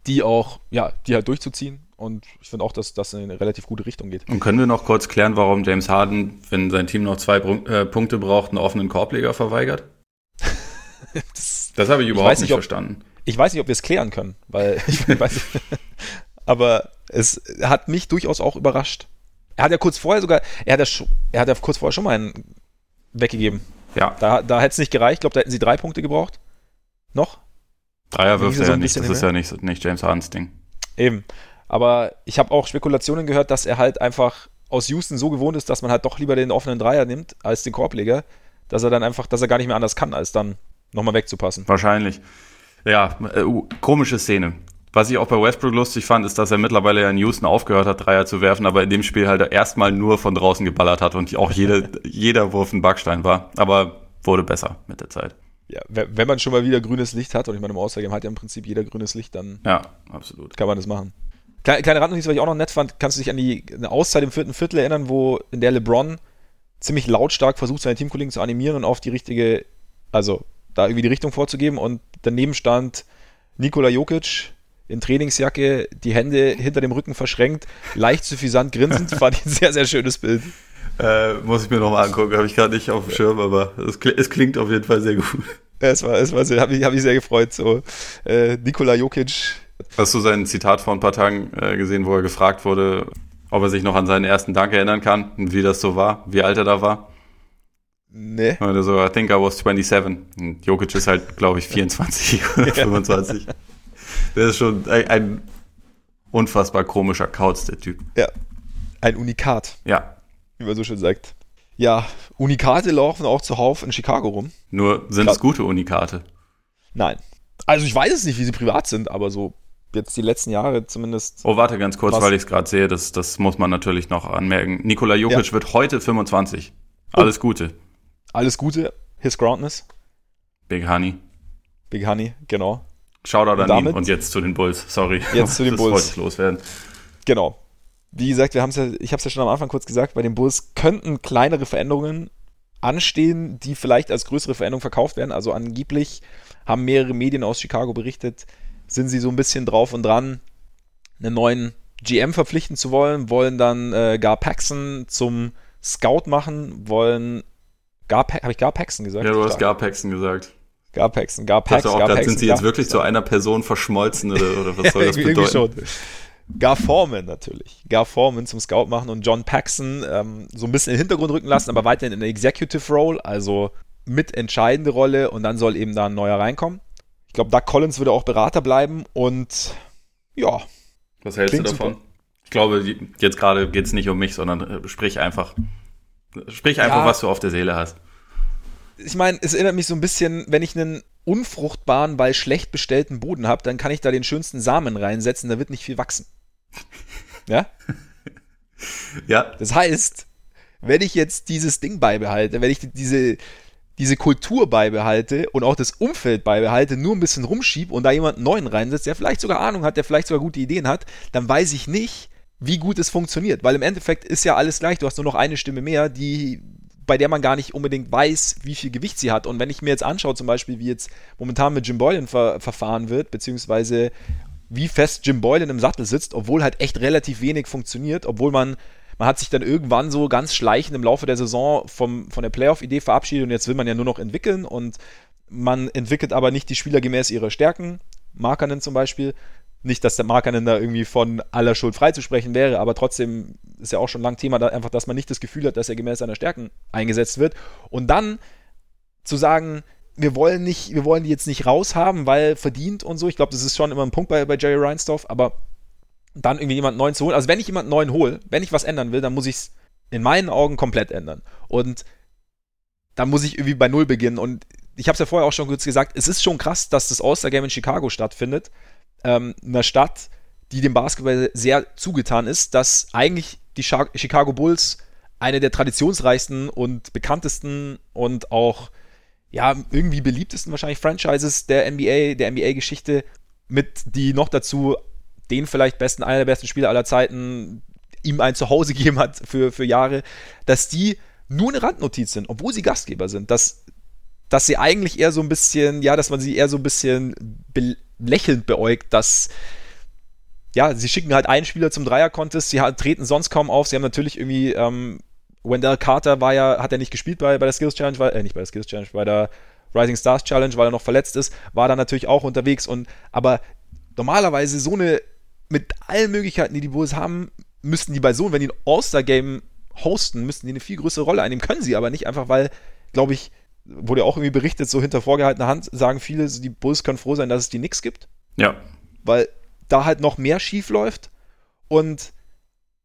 die auch, ja, die halt durchzuziehen. Und ich finde auch, dass das in eine relativ gute Richtung geht. Und können wir noch kurz klären, warum James Harden, wenn sein Team noch zwei äh, Punkte braucht, einen offenen Korbleger verweigert? Das, Das habe ich überhaupt weiß nicht, nicht, ob- verstanden. ich weiß nicht, ob wir es klären können, weil ich weiß nicht. Aber es hat mich durchaus auch überrascht. Er hat ja kurz vorher sogar, er hat ja, er hat ja kurz vorher schon mal einen weggegeben. Ja, Da, da hätte es nicht gereicht. Ich glaube, da hätten sie drei Punkte gebraucht. Noch? Dreier wirft er ja nicht. Das ist ja nicht, nicht James Hardens Ding. Eben. Aber ich habe auch Spekulationen gehört, dass er halt einfach aus Houston so gewohnt ist, dass man halt doch lieber den offenen Dreier nimmt als den Korbleger, dass er dann einfach, dass er gar nicht mehr anders kann, als dann nochmal wegzupassen. Wahrscheinlich. Ja, äh, komische Szene. Was ich auch bei Westbrook lustig fand, ist, dass er mittlerweile ja in Houston aufgehört hat, Dreier zu werfen, aber in dem Spiel halt erstmal nur von draußen geballert hat und auch jede, jeder Wurf ein Backstein war. Aber wurde besser mit der Zeit. Ja, wenn wenn man schon mal wieder grünes Licht hat, und ich meine, im Außergame hat ja im Prinzip jeder grünes Licht, dann Ja, absolut. kann man das machen. Kleine, kleine Randnotiz, was ich auch noch nett fand, kannst du dich an die eine Auszeit im vierten Viertel erinnern, wo in der LeBron ziemlich lautstark versucht, seine Teamkollegen zu animieren und auf die richtige, also da irgendwie die Richtung vorzugeben und daneben stand Nikola Jokic in Trainingsjacke, die Hände hinter dem Rücken verschränkt, leicht suffisant grinsend, fand ich ein sehr, sehr schönes Bild. Äh, muss ich mir nochmal angucken, habe ich gerade nicht auf dem Schirm, aber es, kli- es klingt auf jeden Fall sehr gut. Es war, es war sehr, habe ich, hab ich sehr gefreut, so äh, Nikola Jokic, Hast du sein Zitat vor ein paar Tagen äh, gesehen, wo er gefragt wurde, ob er sich noch an seinen ersten Dank erinnern kann und wie das so war, wie alt er da war? ne, Und er so, I think I was 27. Und Jokic ist halt, glaube ich, 24 oder 25. Der ist schon ein, ein unfassbar komischer Kauz, der Typ. ja, ein Unikat. Ja, wie man so schön sagt. Ja, Unikate laufen auch zuhauf in Chicago rum. nur sind Klar. es gute Unikate. Nein. Also ich weiß es nicht, wie sie privat sind, aber so jetzt die letzten Jahre zumindest. Oh, warte ganz kurz, weil ich es gerade sehe, das, das muss man natürlich noch anmerken. Nikola Jokic wird heute 25. Alles Gute, Alles Gute, His Groundness, Big Honey. Big Honey, genau. Shoutout Und an ihn und jetzt zu den Bulls. Sorry. Jetzt zu den das Bulls. wollte ich loswerden. Genau. Wie gesagt, wir haben's ja, ich habe es ja schon am Anfang kurz gesagt, bei den Bulls könnten kleinere Veränderungen anstehen, die vielleicht als größere Veränderung verkauft werden. Also angeblich haben mehrere Medien aus Chicago berichtet, sind sie so ein bisschen drauf und dran, einen neuen GM verpflichten zu wollen, wollen dann äh, Gar Paxson zum Scout machen, wollen Gar habe ich Gar Paxson gesagt? Ja, du hast. Gar Paxton gesagt. Gar Paxson, Gar Paxson, auch Gar Paxson, sind sie Gar- jetzt wirklich zu einer Person verschmolzen oder, oder was soll das irgendwie bedeuten? schon. Gar Foreman natürlich. Gar Foreman zum Scout machen und John Paxson ähm, so ein bisschen in den Hintergrund rücken lassen, aber weiterhin in der Executive Role, also mit entscheidende Rolle und dann soll eben da ein neuer reinkommen. Ich glaube, Doug Collins würde auch Berater bleiben und ja, Was hältst du davon? super. Ich glaube, jetzt gerade geht es nicht um mich, sondern äh, sprich einfach. Sprich einfach, Ja. was du auf der Seele hast. ich meine, es erinnert mich so ein bisschen, wenn ich einen unfruchtbaren, weil schlecht bestellten Boden habe, dann kann ich da den schönsten Samen reinsetzen, da wird nicht viel wachsen. Ja? Ja, Das heißt, wenn ich jetzt dieses Ding beibehalte, wenn ich diese, diese Kultur beibehalte und auch das Umfeld beibehalte, nur ein bisschen rumschieb und da jemand neuen reinsetzt, der vielleicht sogar Ahnung hat, der vielleicht sogar gute Ideen hat, dann weiß ich nicht, wie gut es funktioniert. Weil im Endeffekt ist ja alles gleich. Du hast nur noch eine Stimme mehr, die bei der man gar nicht unbedingt weiß, wie viel Gewicht sie hat. Und wenn ich mir jetzt anschaue, zum Beispiel, wie jetzt momentan mit Jim Boylan ver verfahren wird, beziehungsweise wie fest Jim Boylan im Sattel sitzt, obwohl halt echt relativ wenig funktioniert, obwohl man, man hat sich dann irgendwann so ganz schleichend im Laufe der Saison vom, von der Playoff-Idee verabschiedet und jetzt will man ja nur noch entwickeln und man entwickelt aber nicht die Spieler gemäß ihrer Stärken. Markanen zum Beispiel. Nicht, dass der Markanen da irgendwie von aller Schuld freizusprechen wäre, aber trotzdem ist ja auch schon lang Thema, da einfach, dass man nicht das Gefühl hat, dass er gemäß seiner Stärken eingesetzt wird. Und dann zu sagen, wir wollen nicht, wir wollen die jetzt nicht raushaben, weil verdient und so. Ich glaube, das ist schon immer ein Punkt bei, bei Jerry Reinsdorf, aber dann irgendwie jemanden neuen zu holen. Also wenn ich jemanden neuen hole, wenn ich was ändern will, dann muss ich es in meinen Augen komplett ändern. Und dann muss ich irgendwie bei Null beginnen. Und ich habe es ja vorher auch schon kurz gesagt, es ist schon krass, dass das All-Star-Game in Chicago stattfindet. Ähm, einer Stadt, die dem Basketball sehr zugetan ist, dass eigentlich die Chicago Bulls eine der traditionsreichsten und bekanntesten und auch ja irgendwie beliebtesten wahrscheinlich Franchises der NBA, der NBA-Geschichte mit die noch dazu den vielleicht besten, einer der besten Spieler aller Zeiten ihm ein Zuhause gegeben hat für, für Jahre, dass die nur eine Randnotiz sind, obwohl sie Gastgeber sind, dass, dass sie eigentlich eher so ein bisschen, ja, dass man sie eher so ein bisschen be lächelnd beäugt, dass ja, sie schicken halt einen Spieler zum Dreier-Contest, sie treten sonst kaum auf, sie haben natürlich irgendwie, ähm, Wendell Carter war ja, hat er nicht gespielt bei, bei der Skills Challenge, weil, äh, nicht bei der Skills Challenge, bei der Rising Stars Challenge, weil er noch verletzt ist, war da natürlich auch unterwegs und, aber normalerweise so eine, mit allen Möglichkeiten, die die Bulls haben, müssten die bei so, wenn die ein All-Star-Game hosten, müssten die eine viel größere Rolle einnehmen, können sie aber nicht, einfach weil, glaube ich, wurde ja auch irgendwie berichtet, so hinter vorgehaltener Hand sagen viele, die Bulls können froh sein, dass es die nix gibt. Ja. Weil da halt noch mehr schief läuft. Und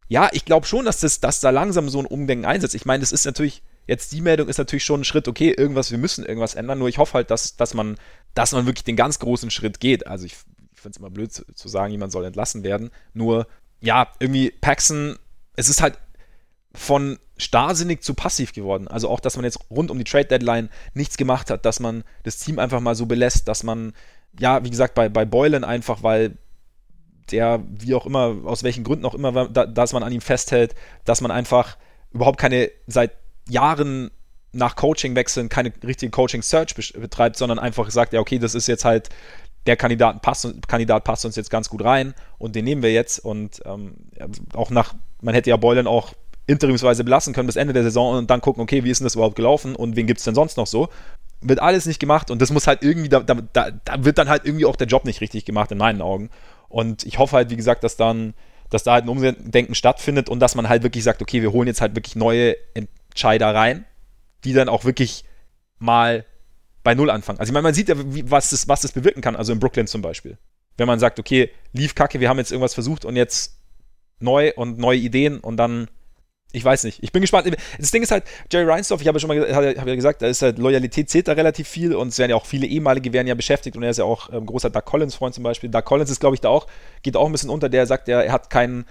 ja, ich glaube schon, dass, das, dass da langsam so ein Umdenken einsetzt. Ich meine, das ist natürlich, jetzt die Meldung ist natürlich schon ein Schritt, okay, irgendwas, wir müssen irgendwas ändern, nur ich hoffe halt, dass, dass, man, dass man wirklich den ganz großen Schritt geht. Also ich finde es immer blöd zu, zu sagen, jemand soll entlassen werden. Nur, ja, irgendwie Paxson, es ist halt von starrsinnig zu passiv geworden. Also auch, dass man jetzt rund um die Trade Deadline nichts gemacht hat, dass man das Team einfach mal so belässt, dass man, ja, wie gesagt, bei, bei Boylan einfach, weil der, wie auch immer, aus welchen Gründen auch immer, da, dass man an ihm festhält, dass man einfach überhaupt keine, seit Jahren nach Coaching wechseln, keine richtige Coaching-Search betreibt, sondern einfach sagt, ja, okay, das ist jetzt halt, der Kandidat passt, Kandidat passt uns jetzt ganz gut rein und den nehmen wir jetzt und ähm, auch nach, man hätte ja Boylan auch interimsweise belassen können bis Ende der Saison und dann gucken, okay, wie ist denn das überhaupt gelaufen und wen gibt es denn sonst noch so? Wird alles nicht gemacht und das muss halt irgendwie, da, da, da wird dann halt irgendwie auch der Job nicht richtig gemacht in meinen Augen. Und ich hoffe halt, wie gesagt, dass dann, dass da halt ein Umdenken stattfindet und dass man halt wirklich sagt, okay, wir holen jetzt halt wirklich neue Entscheider rein, die dann auch wirklich mal bei Null anfangen. Also ich meine, man sieht ja, wie, was, das, was das bewirken kann, also in Brooklyn zum Beispiel. Wenn man sagt, okay, lief kacke, wir haben jetzt irgendwas versucht und jetzt neu und neue Ideen und dann ich weiß nicht. Ich bin gespannt. Das Ding ist halt, Jerry Reinsdorf, ich habe ja schon mal hab ja gesagt, da ist halt Loyalität zählt da relativ viel und es werden ja auch viele ehemalige werden ja beschäftigt und er ist ja auch ähm, großer Doug Collins-Freund zum Beispiel. Doug Collins ist, glaube ich, da auch, geht auch ein bisschen unter, der sagt, er, er hat keinen,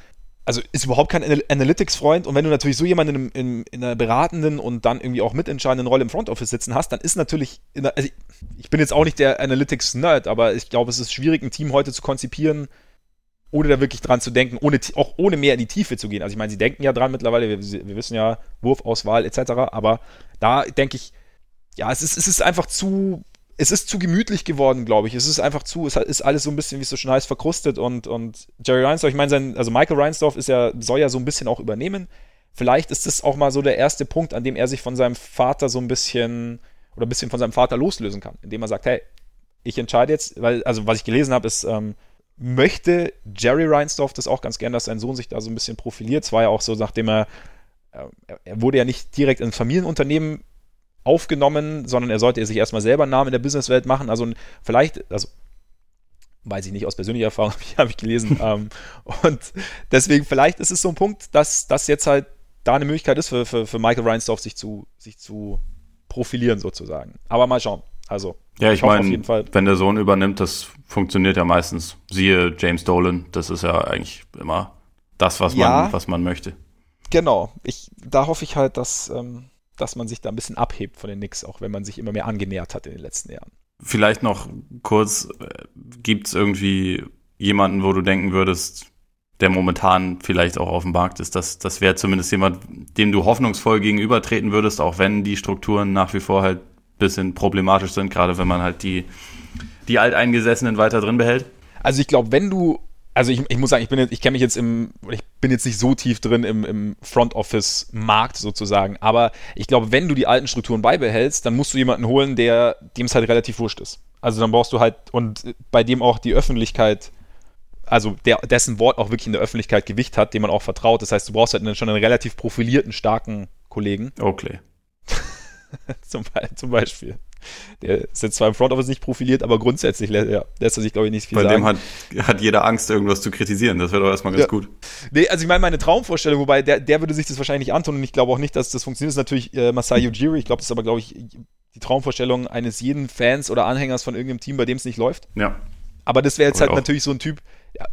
also ist überhaupt kein Analytics-Freund und wenn du natürlich so jemanden in, in, in, einer beratenden und dann irgendwie auch mitentscheidenden Rolle im Front Office sitzen hast, dann ist natürlich, der, also ich bin jetzt auch nicht der Analytics-Nerd, aber ich glaube, es ist schwierig, ein Team heute zu konzipieren, ohne da wirklich dran zu denken, ohne, auch ohne mehr in die Tiefe zu gehen. Also ich meine, sie denken ja dran mittlerweile, wir, wir wissen ja, Wurfauswahl etc., aber da denke ich, ja, es ist, es ist einfach zu, es ist zu gemütlich geworden, glaube ich. Es ist einfach zu, es ist alles so ein bisschen, wie es so schon heißt, verkrustet und, und Jerry Reinsdorf, ich meine, sein, also Michael Reinsdorf ist ja, soll ja so ein bisschen auch übernehmen. Vielleicht ist das auch mal so der erste Punkt, an dem er sich von seinem Vater so ein bisschen oder ein bisschen von seinem Vater loslösen kann, indem er sagt, hey, ich entscheide jetzt, weil, also was ich gelesen habe, ist, ähm, möchte Jerry Reinsdorf das auch ganz gern, dass sein Sohn sich da so ein bisschen profiliert. Es war ja auch so, nachdem er, äh, er wurde ja nicht direkt in ein Familienunternehmen aufgenommen, sondern er sollte sich erstmal selber einen Namen in der Businesswelt machen. Also vielleicht, also weiß ich nicht aus persönlicher Erfahrung, habe ich gelesen. ähm, und deswegen, vielleicht ist es so ein Punkt, dass das jetzt halt da eine Möglichkeit ist für, für, für Michael Reinsdorf, sich zu, sich zu profilieren sozusagen. Aber mal schauen. Also, ja, ich, ich meine, wenn der Sohn übernimmt, das funktioniert ja meistens. Siehe James Dolan, das ist ja eigentlich immer das, was ja, man, was man möchte. Genau. Ich, da hoffe ich halt, dass, ähm, dass man sich da ein bisschen abhebt von den Knicks, auch wenn man sich immer mehr angenähert hat in den letzten Jahren. Vielleicht noch kurz, äh, gibt es irgendwie jemanden, wo du denken würdest, der momentan vielleicht auch auf dem Markt ist, dass das wäre zumindest jemand, dem du hoffnungsvoll gegenübertreten würdest, auch wenn die Strukturen nach wie vor halt bisschen problematisch sind, gerade wenn man halt die, die Alteingesessenen weiter drin behält? Also ich glaube, wenn du, also ich, ich muss sagen, ich bin jetzt, ich kenne mich jetzt im, ich bin jetzt nicht so tief drin im, im Front Office Markt sozusagen, aber ich glaube, wenn du die alten Strukturen beibehältst, dann musst du jemanden holen, der, dem es halt relativ wurscht ist. Also dann brauchst du halt, und bei dem auch die Öffentlichkeit, also der, dessen Wort auch wirklich in der Öffentlichkeit Gewicht hat, dem man auch vertraut. Das heißt, du brauchst halt schon einen relativ profilierten, starken Kollegen. Okay. zum, zum, Beispiel. Der ist jetzt zwar im Front Office nicht profiliert, aber grundsätzlich ja, lässt er sich, glaube ich, nicht viel Bei sagen. Bei dem hat, hat jeder Angst, irgendwas zu kritisieren. Das wäre doch erstmal ganz ja. gut. Nee, also ich meine, meine Traumvorstellung, wobei der, der würde sich das wahrscheinlich nicht antun und ich glaube auch nicht, dass das funktioniert, ist natürlich äh, Masai Ujiri. Ich glaube, das ist aber, glaube ich, die Traumvorstellung eines jeden Fans oder Anhängers von irgendeinem Team, bei dem es nicht läuft. Ja. Aber das wäre jetzt halt auch. natürlich so ein Typ,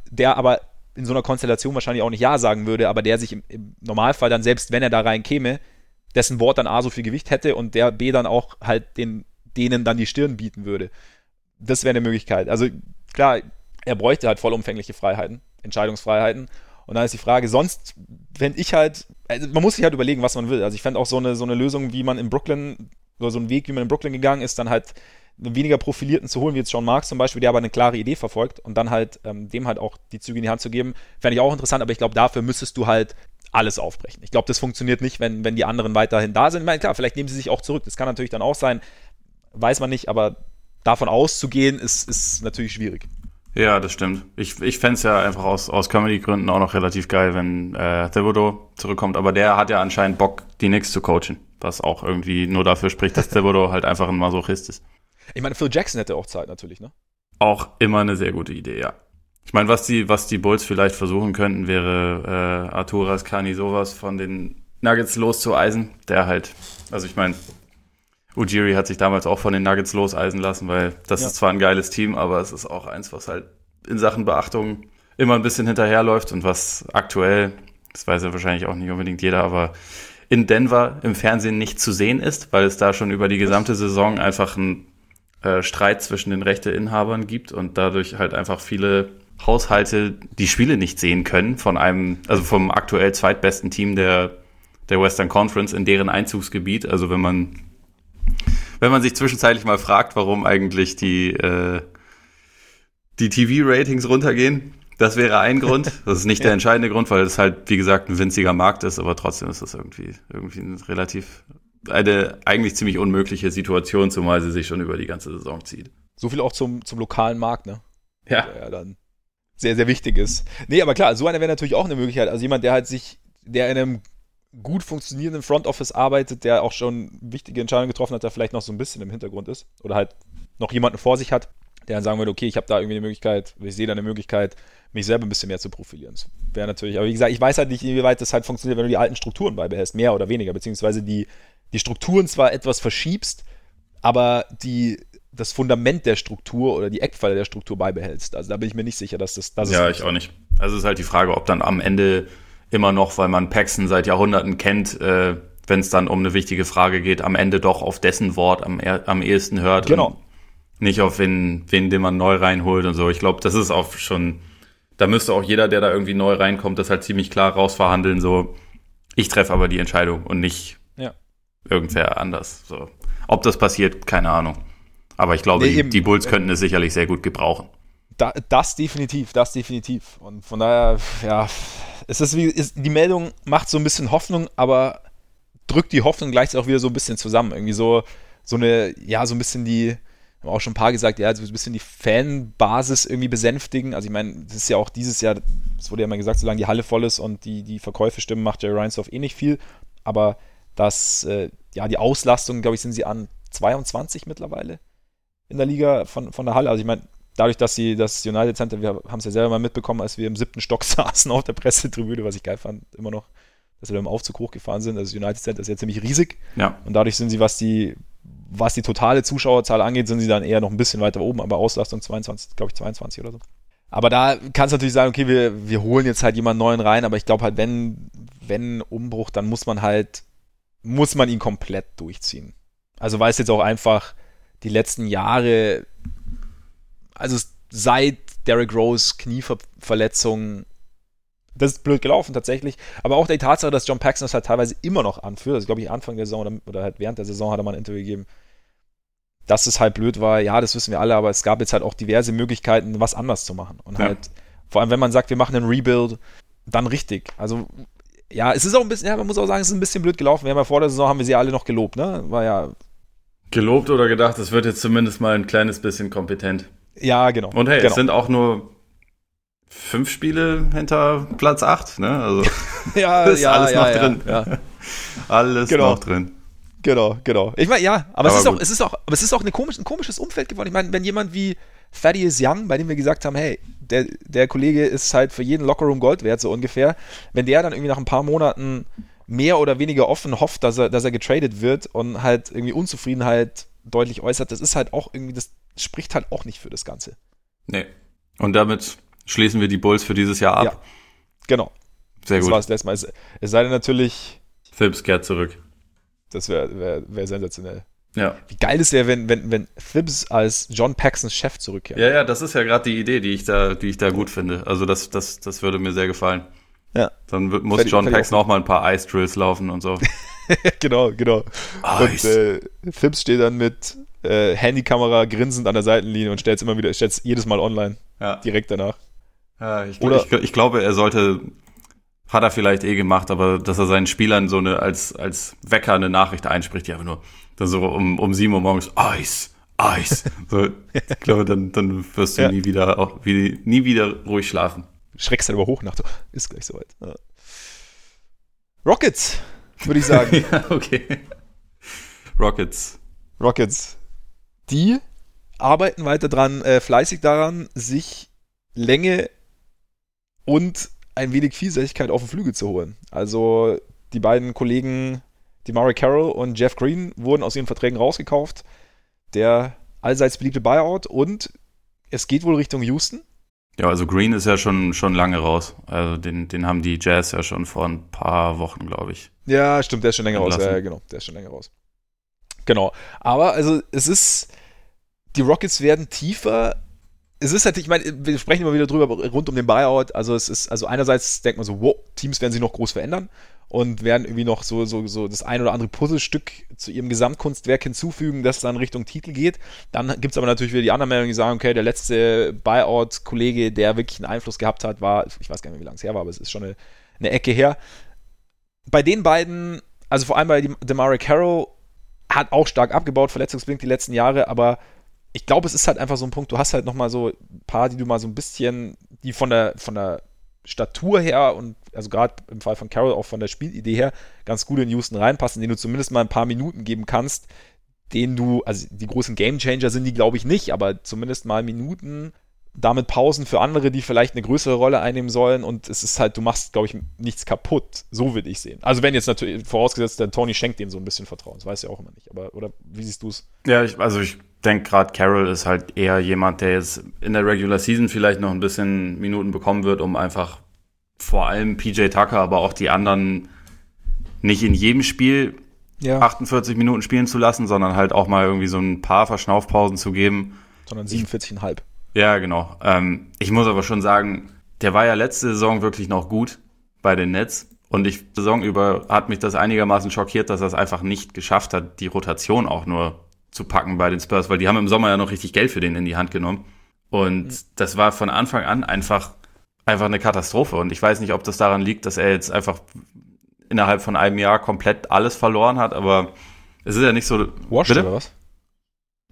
der aber in so einer Konstellation wahrscheinlich auch nicht Ja sagen würde, aber der sich im, im Normalfall dann, selbst wenn er da rein käme, dessen Wort dann A so viel Gewicht hätte und der B dann auch halt den, denen dann die Stirn bieten würde. Das wäre eine Möglichkeit. Also klar, er bräuchte halt vollumfängliche Freiheiten, Entscheidungsfreiheiten. Und dann ist die Frage, sonst fände ich halt, also man muss sich halt überlegen, was man will. Also ich fände auch so eine, so eine Lösung, wie man in Brooklyn, oder so ein Weg, wie man in Brooklyn gegangen ist, dann halt einen weniger Profilierten zu holen, wie jetzt John Marks zum Beispiel, der aber eine klare Idee verfolgt und dann halt ähm, dem halt auch die Züge in die Hand zu geben, fände ich auch interessant, aber ich glaube, dafür müsstest du halt alles aufbrechen. Ich glaube, das funktioniert nicht, wenn, wenn die anderen weiterhin da sind. Ich meine, klar, vielleicht nehmen sie sich auch zurück. Das kann natürlich dann auch sein, weiß man nicht, aber davon auszugehen, ist, ist natürlich schwierig. Ja, das stimmt. Ich, ich fände ja einfach aus, aus Comedy-Gründen auch noch relativ geil, wenn äh, Thibodeau zurückkommt. Aber der hat ja anscheinend Bock, die Knicks zu coachen. Was auch irgendwie nur dafür spricht, dass Thibodeau halt einfach ein Masochist ist. Ich meine, Phil Jackson hätte auch Zeit natürlich, ne? Auch immer eine sehr gute Idee, ja. Ich meine, was die, was die Bulls vielleicht versuchen könnten, wäre äh, Arturas Kani sowas von den Nuggets loszueisen, der halt, also ich meine, Ujiri hat sich damals auch von den Nuggets loseisen lassen, weil das Ja. ist zwar ein geiles Team, aber es ist auch eins, was halt in Sachen Beachtung immer ein bisschen hinterherläuft und was aktuell, das weiß ja wahrscheinlich auch nicht unbedingt jeder, aber in Denver im Fernsehen nicht zu sehen ist, weil es da schon über die gesamte Saison einfach einen äh, Streit zwischen den Rechteinhabern gibt und dadurch halt einfach viele Haushalte die Spiele nicht sehen können von einem, also vom aktuell zweitbesten Team der, der Western Conference in deren Einzugsgebiet. Also wenn man, wenn man sich zwischenzeitlich mal fragt, warum eigentlich die, äh, die TV-Ratings runtergehen, das wäre ein Grund. Das ist nicht der entscheidende Grund, weil es halt, wie gesagt, ein winziger Markt ist, aber trotzdem ist das irgendwie, irgendwie ein relativ, eine eigentlich ziemlich unmögliche Situation, zumal sie sich schon über die ganze Saison zieht. So viel auch zum, zum lokalen Markt, ne? Ja. Der ja dann sehr, sehr wichtig ist. Nee, aber klar, so einer wäre natürlich auch eine Möglichkeit. Also jemand, der halt sich, der in einem gut funktionierenden Front Office arbeitet, der auch schon wichtige Entscheidungen getroffen hat, der vielleicht noch so ein bisschen im Hintergrund ist oder halt noch jemanden vor sich hat, der dann sagen würde, okay, ich habe da irgendwie eine Möglichkeit, ich sehe da eine Möglichkeit, mich selber ein bisschen mehr zu profilieren. Das wäre natürlich, aber wie gesagt, ich weiß halt nicht, inwieweit das halt funktioniert, wenn du die alten Strukturen beibehältst, mehr oder weniger, beziehungsweise die, die Strukturen zwar etwas verschiebst, aber die, das Fundament der Struktur oder die Eckpfeiler der Struktur beibehältst. Also da bin ich mir nicht sicher, dass das, dass Ja, ich auch nicht. Also es ist halt die Frage, ob dann am Ende immer noch, weil man Paxton seit Jahrhunderten kennt, äh, wenn es dann um eine wichtige Frage geht, am Ende doch auf dessen Wort am, am ehesten hört. Genau. Nicht auf wen, wen, den man neu reinholt und so. Ich glaube, das ist auch schon, da müsste auch jeder, der da irgendwie neu reinkommt, das halt ziemlich klar rausverhandeln, so, ich treffe aber die Entscheidung und nicht Ja. irgendwer anders. So. Ob das passiert, keine Ahnung. Aber ich glaube, Nee, die, die Bulls könnten es sicherlich sehr gut gebrauchen. Da, das definitiv, das definitiv. Und von daher, ja, es ist wie, ist, die Meldung macht so ein bisschen Hoffnung, aber drückt die Hoffnung gleichzeitig auch wieder so ein bisschen zusammen. Irgendwie so, so eine, ja, so ein bisschen die, haben auch schon ein paar gesagt, ja, so ein bisschen die Fanbasis irgendwie besänftigen. Also ich meine, das ist ja auch dieses Jahr, es wurde ja immer gesagt, solange die Halle voll ist und die, die Verkäufe stimmen, macht Jerry Reinsdorf eh nicht viel. Aber das, äh, ja, die Auslastung, glaube ich, sind sie an 22 mittlerweile in der Liga von, von der Halle. Also ich meine, dadurch, dass sie das United Center, wir haben es ja selber mal mitbekommen, als wir im siebten Stock saßen auf der Pressetribüne, was ich geil fand, immer noch, dass wir da im Aufzug hochgefahren sind. Also das United Center ist ja ziemlich riesig Ja. und dadurch sind sie, was die, was die totale Zuschauerzahl angeht, sind sie dann eher noch ein bisschen weiter oben, aber Auslastung 22, glaube ich 22 oder so. Aber da kann es natürlich sagen, okay, wir, wir holen jetzt halt jemanden neuen rein, aber ich glaube halt, wenn, wenn Umbruch, dann muss man halt, muss man ihn komplett durchziehen. Also weil es jetzt auch einfach die letzten Jahre, also seit Derrick Rose Knieverletzung, das ist blöd gelaufen tatsächlich, aber auch die Tatsache, dass John Paxson das halt teilweise immer noch anführt, also glaube ich Anfang der Saison oder, oder halt während der Saison hat er mal ein Interview gegeben, dass es halt blöd war, ja, das wissen wir alle, aber es gab jetzt halt auch diverse Möglichkeiten, was anders zu machen. Und Ja. halt, vor allem wenn man sagt, wir machen einen Rebuild, dann richtig. Also, ja, es ist auch ein bisschen, ja, man muss auch sagen, es ist ein bisschen blöd gelaufen. Wir haben ja vor der Saison, haben wir sie alle noch gelobt, ne? War ja, Gelobt oder gedacht, es wird jetzt zumindest mal ein kleines bisschen kompetent. Ja, genau. Und hey, genau. es sind auch nur fünf Spiele hinter Platz acht, ne? Also ja, ist ja, alles ja, noch ja, drin. Ja. alles Genau. noch drin. Genau, genau. Ich meine, ja, aber, es, Aber ist auch, gut. es ist auch, aber es ist auch eine komisch, ein komisches Umfeld geworden. Ich meine, wenn jemand wie Thaddeus Young, bei dem wir gesagt haben, hey, der, der Kollege ist halt für jeden Lockerroom Gold wert, so ungefähr, wenn der dann irgendwie nach ein paar Monaten mehr oder weniger offen hofft, dass er, dass er getradet wird und halt irgendwie Unzufriedenheit deutlich äußert, das ist halt auch irgendwie, das spricht halt auch nicht für das Ganze. Nee. Und damit schließen wir die Bulls für dieses Jahr ab. Ja. Genau. Sehr das gut. war das letzte Mal. Es, es sei denn natürlich, Phipps kehrt zurück. das wäre wär, wär sensationell. Ja. Wie geil ist der, wenn, wenn, wenn Thibs als John Paxsons Chef zurückkehrt? Ja, ja, das ist ja gerade die Idee, die ich da, die ich da gut finde. Also das, das, das würde mir sehr gefallen. Ja. Dann wird, muss ich- John Paxson auch mal ein paar Ice Drills laufen und so. genau, genau. Und Ice. äh, Thibs steht dann mit äh, Handykamera grinsend an der Seitenlinie und stellt es immer wieder, stellt es jedes Mal online, Ja. direkt danach. Ja, ich, Oder- ich, ich glaube, er sollte, hat er vielleicht eh gemacht, aber dass er seinen Spielern so eine, als, als Wecker eine Nachricht einspricht, die einfach nur, dann so um, um 7 Uhr morgens, Eis, Eis. So, ich glaube, dann, dann wirst du Ja. nie wieder, auch, nie wieder ruhig schlafen. Schreckst dann aber hoch nach, so, ist gleich soweit. Ja. Rockets, würde ich sagen. ja, okay. Rockets. Rockets. Die arbeiten weiter dran, äh, fleißig daran, sich Länge und ein wenig Vielseitigkeit auf den Flügel zu holen. Also die beiden Kollegen, die Murray Carroll und Jeff Green, wurden aus ihren Verträgen rausgekauft. Der allseits beliebte Buyout und es geht wohl Richtung Houston. Ja, also Green ist ja schon, schon lange raus. Also den, den haben die Jazz ja schon vor ein paar Wochen, glaube ich. Ja, stimmt, der ist schon länger raus. Ja, genau, der ist schon länger raus. Genau. Aber also es ist, die Rockets werden tiefer. Es ist halt, ich meine, wir sprechen immer wieder drüber rund um den Buyout. Also es ist, also einerseits denkt man so, wow, Teams werden sich noch groß verändern und werden irgendwie noch so, so, so das ein oder andere Puzzlestück zu ihrem Gesamtkunstwerk hinzufügen, das dann Richtung Titel geht. Dann gibt es aber natürlich wieder die anderen Meldungen, die sagen, okay, der letzte Buyout-Kollege, der wirklich einen Einfluss gehabt hat, war, ich weiß gar nicht mehr, wie lange es her war, aber es ist schon eine, eine Ecke her. Bei den beiden, also vor allem bei dem- Demare Carroll, hat auch stark abgebaut, verletzungsbedingt die letzten Jahre, aber ich glaube, es ist halt einfach so ein Punkt, du hast halt nochmal so ein paar, die du mal so ein bisschen, die von der, von der Statur her und also gerade im Fall von Carroll auch von der Spielidee her ganz gut in Houston reinpassen, denen du zumindest mal ein paar Minuten geben kannst, denen du, also die großen Gamechanger sind die, glaube ich, nicht, aber zumindest mal Minuten, damit Pausen für andere, die vielleicht eine größere Rolle einnehmen sollen und es ist halt, du machst, glaube ich, nichts kaputt. So würde ich sehen. Also wenn jetzt natürlich, vorausgesetzt, der Tony schenkt denen so ein bisschen Vertrauen, das weiß ja auch immer nicht, aber, oder wie siehst du es? Ja, ich, also ich denke gerade Carroll ist halt eher jemand, der jetzt in der Regular Season vielleicht noch ein bisschen Minuten bekommen wird, um einfach vor allem PJ Tucker, aber auch die anderen nicht in jedem Spiel Ja. 48 Minuten spielen zu lassen, sondern halt auch mal irgendwie so ein paar Verschnaufpausen zu geben. Sondern 47,5. Ja, genau. Ähm, ich muss aber schon sagen, der war ja letzte Saison wirklich noch gut bei den Nets. Und ich Saison über hat mich das einigermaßen schockiert, dass er es einfach nicht geschafft hat, die Rotation auch nur zu packen bei den Spurs, weil die haben im Sommer ja noch richtig Geld für den in die Hand genommen. Und das war von Anfang an einfach, einfach eine Katastrophe. Und ich weiß nicht, ob das daran liegt, dass er jetzt einfach innerhalb von einem Jahr komplett alles verloren hat, aber es ist ja nicht so. Washed Bitte? oder was?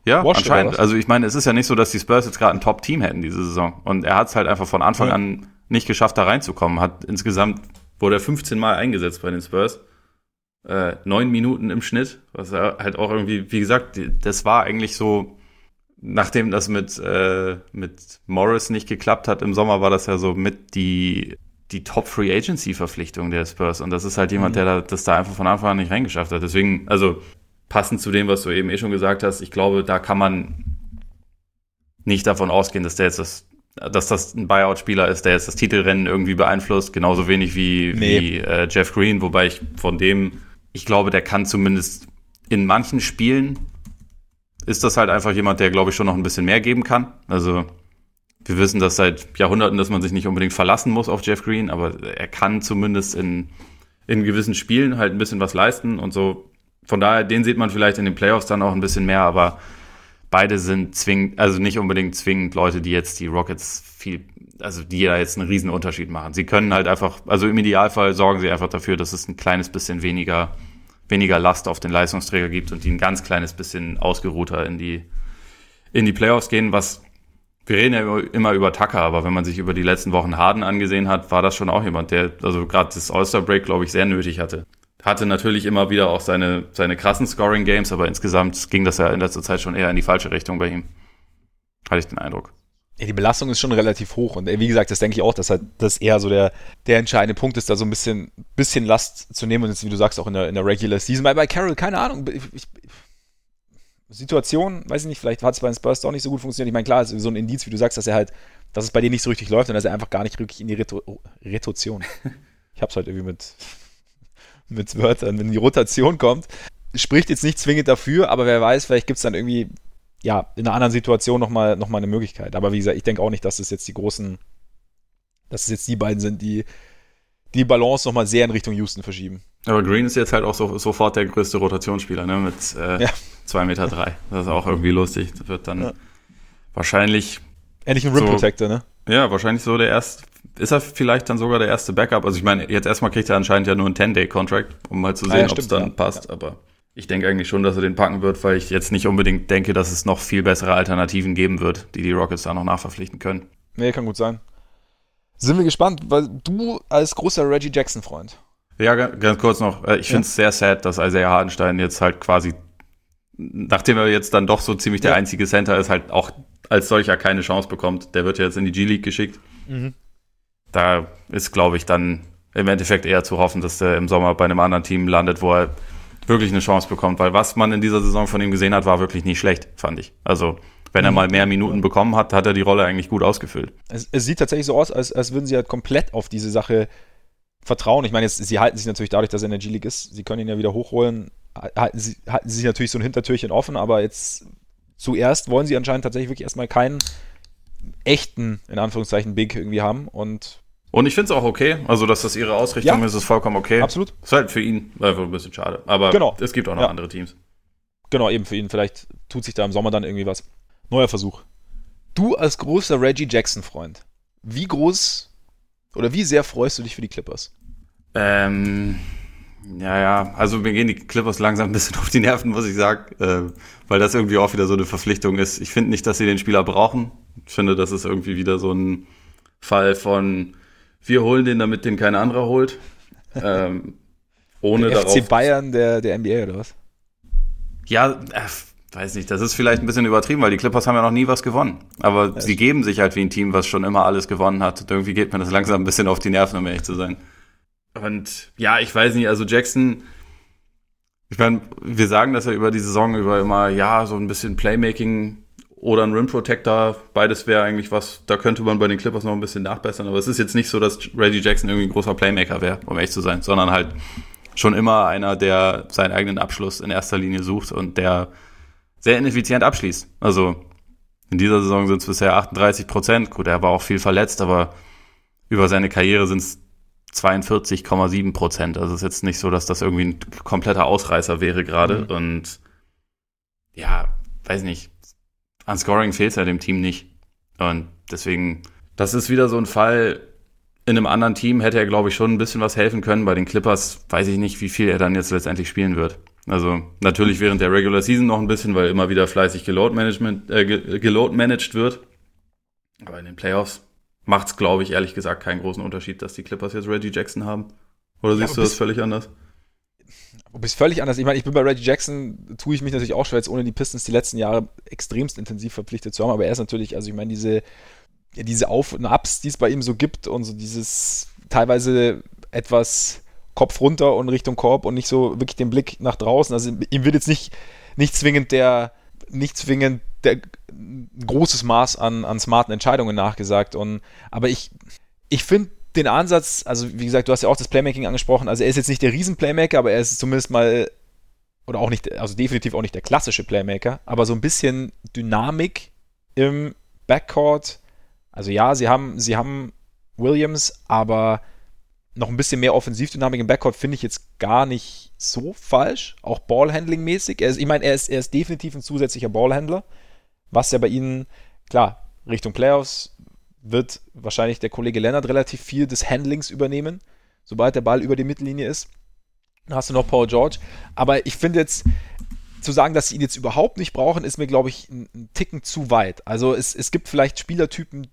Ja, Washed anscheinend. Also ich meine, es ist ja nicht so, dass die Spurs jetzt gerade ein Top-Team hätten diese Saison. Und er hat es halt einfach von Anfang Ja. an nicht geschafft, da reinzukommen. Hat insgesamt wurde er 15 Mal eingesetzt bei den Spurs. Äh, neun Minuten im Schnitt, was er halt auch irgendwie, wie gesagt, das war eigentlich so, nachdem das mit, äh, mit Morris nicht geklappt hat im Sommer, war das ja so mit die, die Top-Free-Agency-Verpflichtung der Spurs. Und das ist halt jemand, Mhm. der da, das da einfach von Anfang an nicht reingeschafft hat. Deswegen, also passend zu dem, was du eben eh schon gesagt hast, ich glaube, da kann man nicht davon ausgehen, dass der jetzt das, dass das ein Buyout-Spieler ist, der jetzt das Titelrennen irgendwie beeinflusst, genauso wenig wie, Nee. wie äh, Jeff Green, wobei ich von dem, ich glaube, der kann zumindest in manchen Spielen ist das halt einfach jemand, der, glaube ich, schon noch ein bisschen mehr geben kann. Also wir wissen das seit Jahrhunderten, dass man sich nicht unbedingt verlassen muss auf Jeff Green, aber er kann zumindest in, in gewissen Spielen halt ein bisschen was leisten und so. Von daher, den sieht man vielleicht in den Playoffs dann auch ein bisschen mehr, aber beide sind zwingend, also nicht unbedingt zwingend Leute, die jetzt die Rockets viel, also die da jetzt einen riesen Unterschied machen. Sie können halt einfach, also im Idealfall sorgen sie einfach dafür, dass es ein kleines bisschen weniger, weniger Last auf den Leistungsträger gibt und die ein ganz kleines bisschen ausgeruhter in die, in die Playoffs gehen, was wir reden ja immer- über Tucker, aber wenn man sich über die letzten Wochen Harden angesehen hat, war das schon auch jemand, der also gerade das All-Star-Break, glaube ich, sehr nötig hatte. Hatte natürlich immer wieder auch seine, seine krassen Scoring-Games, aber insgesamt ging das ja in letzter Zeit schon eher in die falsche Richtung bei ihm. Hatte ich den Eindruck. Ja, die Belastung ist schon relativ hoch und äh, wie gesagt, das denke ich auch, dass halt das eher so der, der entscheidende Punkt ist, da so ein bisschen, bisschen Last zu nehmen und jetzt, wie du sagst, auch in der, in der Regular Season. Bei, bei Carroll, keine Ahnung, ich, ich, Situation, weiß ich nicht, vielleicht hat es bei den Spurs doch nicht so gut funktioniert. Ich meine, klar, ist so ein Indiz, wie du sagst, dass er halt, dass es bei dir nicht so richtig läuft und dass er einfach gar nicht wirklich in die Reto Retution. ich hab's halt irgendwie mit, mit Wörtern, wenn die Rotation kommt. Spricht jetzt nicht zwingend dafür, aber wer weiß, vielleicht gibt es dann irgendwie, ja, in einer anderen Situation nochmal noch mal eine Möglichkeit. Aber wie gesagt, ich denke auch nicht, dass es jetzt die großen, dass es jetzt die beiden sind, die die Balance nochmal sehr in Richtung Houston verschieben. Aber Green ist jetzt halt auch so, sofort der größte Rotationsspieler, ne? Mit äh, Ja. 2,3 Meter. Drei. Das ist auch irgendwie lustig. Das wird dann Ja. wahrscheinlich, Endlich ein Rim So. Protector, ne? ja, wahrscheinlich so der erste. Ist er vielleicht dann sogar der erste Backup? Also ich meine, jetzt erstmal kriegt er anscheinend ja nur einen 10-Day-Contract, um mal zu Ah, sehen, ja, ob es dann passt. Aber ich denke eigentlich schon, dass er den packen wird, weil ich jetzt nicht unbedingt denke, dass es noch viel bessere Alternativen geben wird, die die Rockets da noch nachverpflichten können. Nee, kann gut sein. Sind wir gespannt, weil du als großer Reggie Jackson-Freund. Ja, ga- ganz kurz noch. äh, Ich Ja. finde es sehr sad, dass Isaiah Hardenstein jetzt halt quasi, nachdem er jetzt dann doch so ziemlich der Ja. einzige Center ist, halt auch als solcher keine Chance bekommt. Der wird ja jetzt in die G-League geschickt. Mhm. Da ist, glaube ich, dann im Endeffekt eher zu hoffen, dass der im Sommer bei einem anderen Team landet, wo er wirklich eine Chance bekommt. Weil was man in dieser Saison von ihm gesehen hat, war wirklich nicht schlecht, fand ich. Also, wenn er Mhm. mal mehr Minuten bekommen hat, hat er die Rolle eigentlich gut ausgefüllt. Es, es sieht tatsächlich so aus, als, als würden sie halt komplett auf diese Sache vertrauen. Ich meine, jetzt, sie halten sich natürlich dadurch, dass er in der G-League ist, sie können ihn ja wieder hochholen, halten sie, halten sie sich natürlich so ein Hintertürchen offen, aber jetzt zuerst wollen sie anscheinend tatsächlich wirklich erstmal keinen echten, in Anführungszeichen, Big irgendwie haben und Und ich finde es auch okay. Also, dass das ihre Ausrichtung Ja. ist, ist vollkommen okay. absolut, Ist halt für ihn einfach ein bisschen schade. Aber Genau. es gibt auch noch Ja. andere Teams. genau, eben für ihn, vielleicht tut sich da im Sommer dann irgendwie was. Neuer Versuch. Du als großer Reggie Jackson-Freund, wie groß oder wie sehr freust du dich für die Clippers? Ähm, ja, ja, also mir gehen die Clippers langsam ein bisschen auf die Nerven, muss ich sagen, äh, weil das irgendwie auch wieder so eine Verpflichtung ist. Ich finde nicht, dass sie den Spieler brauchen. Ich finde, das ist irgendwie wieder so ein Fall von, wir holen den, damit den kein anderer holt. ähm, ohne Der darauf. FC Bayern der, der NBA oder was? Ja, äh, weiß nicht, das ist vielleicht ein bisschen übertrieben, weil die Clippers haben ja noch nie was gewonnen. Aber sie geben sich halt wie ein Team, was schon immer alles gewonnen hat. Und irgendwie geht mir das langsam ein bisschen auf die Nerven, um ehrlich zu sein. Und ja, ich weiß nicht, also Jackson, ich meine, wir sagen das ja über die Saison über immer, ja, so ein bisschen Playmaking oder ein Rim Protector, beides wäre eigentlich was, da könnte man bei den Clippers noch ein bisschen nachbessern, aber es ist jetzt nicht so, dass Reggie Jackson irgendwie ein großer Playmaker wäre, um ehrlich zu sein, sondern halt schon immer einer, der seinen eigenen Abschluss in erster Linie sucht und der sehr ineffizient abschließt. Also in dieser Saison sind es bisher 38 Prozent. Gut, er war auch viel verletzt, aber über seine Karriere sind es 42,7 Prozent. Also es ist jetzt nicht so, dass das irgendwie ein kompletter Ausreißer wäre gerade. Mhm. Und ja, weiß nicht. An Scoring fehlt es ja dem Team nicht. Und deswegen, das ist wieder so ein Fall. In einem anderen Team hätte er, glaube ich, schon ein bisschen was helfen können. Bei den Clippers weiß ich nicht, wie viel er dann jetzt letztendlich spielen wird. Also natürlich während der Regular Season noch ein bisschen, weil immer wieder fleißig geload, Management, äh, ge- geload managed wird. Aber in den Playoffs macht es, glaube ich, ehrlich gesagt keinen großen Unterschied, dass die Clippers jetzt Reggie Jackson haben. Oder Ja, siehst aber du das völlig anders? Du bist völlig anders. Ich meine, ich bin bei Reggie Jackson, tue ich mich natürlich auch schwer, jetzt ohne die Pistons die letzten Jahre extremst intensiv verpflichtet zu haben, aber er ist natürlich, also ich meine, diese, diese Auf- und Ups, die es bei ihm so gibt und so dieses teilweise etwas Kopf runter und Richtung Korb und nicht so wirklich den Blick nach draußen. Also ihm wird jetzt nicht, nicht zwingend der, nicht zwingend der großes Maß an, an smarten Entscheidungen nachgesagt. Und, aber ich, ich finde den Ansatz, also wie gesagt, du hast ja auch das Playmaking angesprochen, also er ist jetzt nicht der Riesen-Playmaker, aber er ist zumindest mal, oder auch nicht, also definitiv auch nicht der klassische Playmaker, aber so ein bisschen Dynamik im Backcourt. Also ja, sie haben, sie haben Williams, aber noch ein bisschen mehr Offensivdynamik im Backcourt finde ich jetzt gar nicht so falsch. Auch Ballhandling-mäßig. Ich meine, er ist, er ist definitiv ein zusätzlicher Ballhändler, was ja bei ihnen, klar, Richtung Playoffs wird wahrscheinlich der Kollege Lennart relativ viel des Handlings übernehmen, sobald der Ball über die Mittellinie ist. Dann hast du noch Paul George. Aber ich finde jetzt, zu sagen, dass sie ihn jetzt überhaupt nicht brauchen, ist mir, glaube ich, ein, Ticken zu weit. Also es, es gibt vielleicht Spielertypen,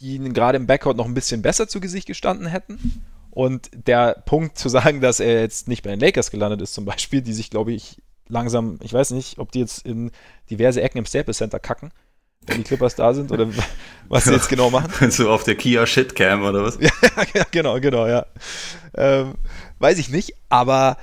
die ihnen gerade im Backcourt noch ein bisschen besser zu Gesicht gestanden hätten. Und der Punkt zu sagen, dass er jetzt nicht bei den Lakers gelandet ist, zum Beispiel, die sich, glaube ich, langsam, ich weiß nicht, ob die jetzt in diverse Ecken im Staples Center kacken, wenn die Clippers da sind oder was sie jetzt genau machen. so auf der Kia Shitcam oder was? ja, genau, genau, ja. Ähm, weiß ich nicht, aber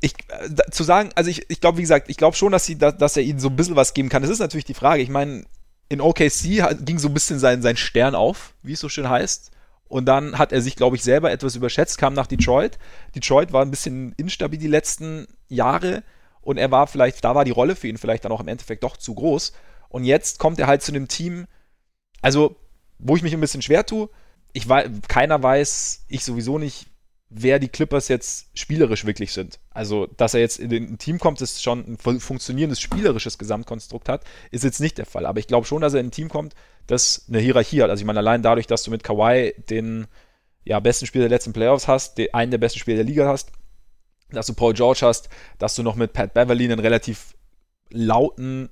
ich, äh, zu sagen, also ich, ich glaube, wie gesagt, ich glaube schon, dass, sie, dass, dass er ihnen so ein bisschen was geben kann. Das ist natürlich die Frage. Ich meine, in OKC ging so ein bisschen sein, sein Stern auf, wie es so schön heißt. Und dann hat er sich, glaube ich, selber etwas überschätzt, kam nach Detroit. Detroit war ein bisschen instabil die letzten Jahre und er war vielleicht, da war die Rolle für ihn vielleicht dann auch im Endeffekt doch zu groß. Und jetzt kommt er halt zu einem Team, also wo ich mich ein bisschen schwer tue. Ich weiß, keiner weiß, ich sowieso nicht, wer die Clippers jetzt spielerisch wirklich sind. Also, dass er jetzt in ein Team kommt, das schon ein funktionierendes spielerisches Gesamtkonstrukt hat, ist jetzt nicht der Fall. Aber ich glaube schon, dass er in ein Team kommt, das eine Hierarchie hat. Also, ich meine, allein dadurch, dass du mit Kawhi den ja, besten Spieler der letzten Playoffs hast, den, einen der besten Spieler der Liga hast, dass du Paul George hast, dass du noch mit Pat Beverly einen relativ lauten,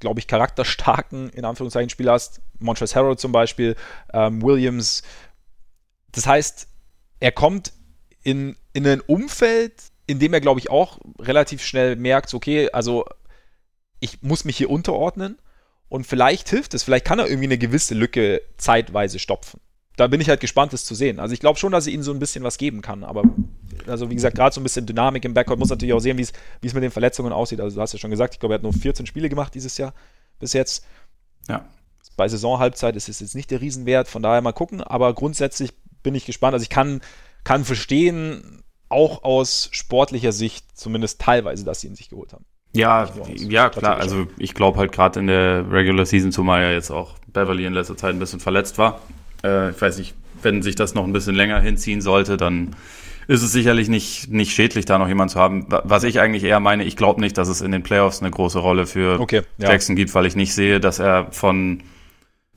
glaube ich, charakterstarken, in Anführungszeichen, Spieler hast. Montrezl Harrell zum Beispiel, ähm, Williams. Das heißt, er kommt in, in ein Umfeld, in dem er, glaube ich, auch relativ schnell merkt, okay, also ich muss mich hier unterordnen und vielleicht hilft es, vielleicht kann er irgendwie eine gewisse Lücke zeitweise stopfen. Da bin ich halt gespannt, das zu sehen. Also ich glaube schon, dass er ihnen so ein bisschen was geben kann, aber also wie gesagt, gerade so ein bisschen Dynamik im Backcourt, muss natürlich auch sehen, wie es mit den Verletzungen aussieht. Also du hast ja schon gesagt, ich glaube, er hat nur 14 Spiele gemacht dieses Jahr bis jetzt. Ja. Bei Saisonhalbzeit ist es jetzt nicht der Riesenwert, von daher mal gucken, aber grundsätzlich bin ich gespannt. Also ich kann kann verstehen, auch aus sportlicher Sicht zumindest teilweise, dass sie ihn sich geholt haben. Ja, ja, klar. Also ich glaube halt gerade in der Regular Season, zumal ja jetzt auch Beverly in letzter Zeit ein bisschen verletzt war. Äh, ich weiß nicht, wenn sich das noch ein bisschen länger hinziehen sollte, dann ist es sicherlich nicht, nicht schädlich, da noch jemanden zu haben. Was ich eigentlich eher meine, ich glaube nicht, dass es in den Playoffs eine große Rolle für okay, ja. Jackson gibt, weil ich nicht sehe, dass er von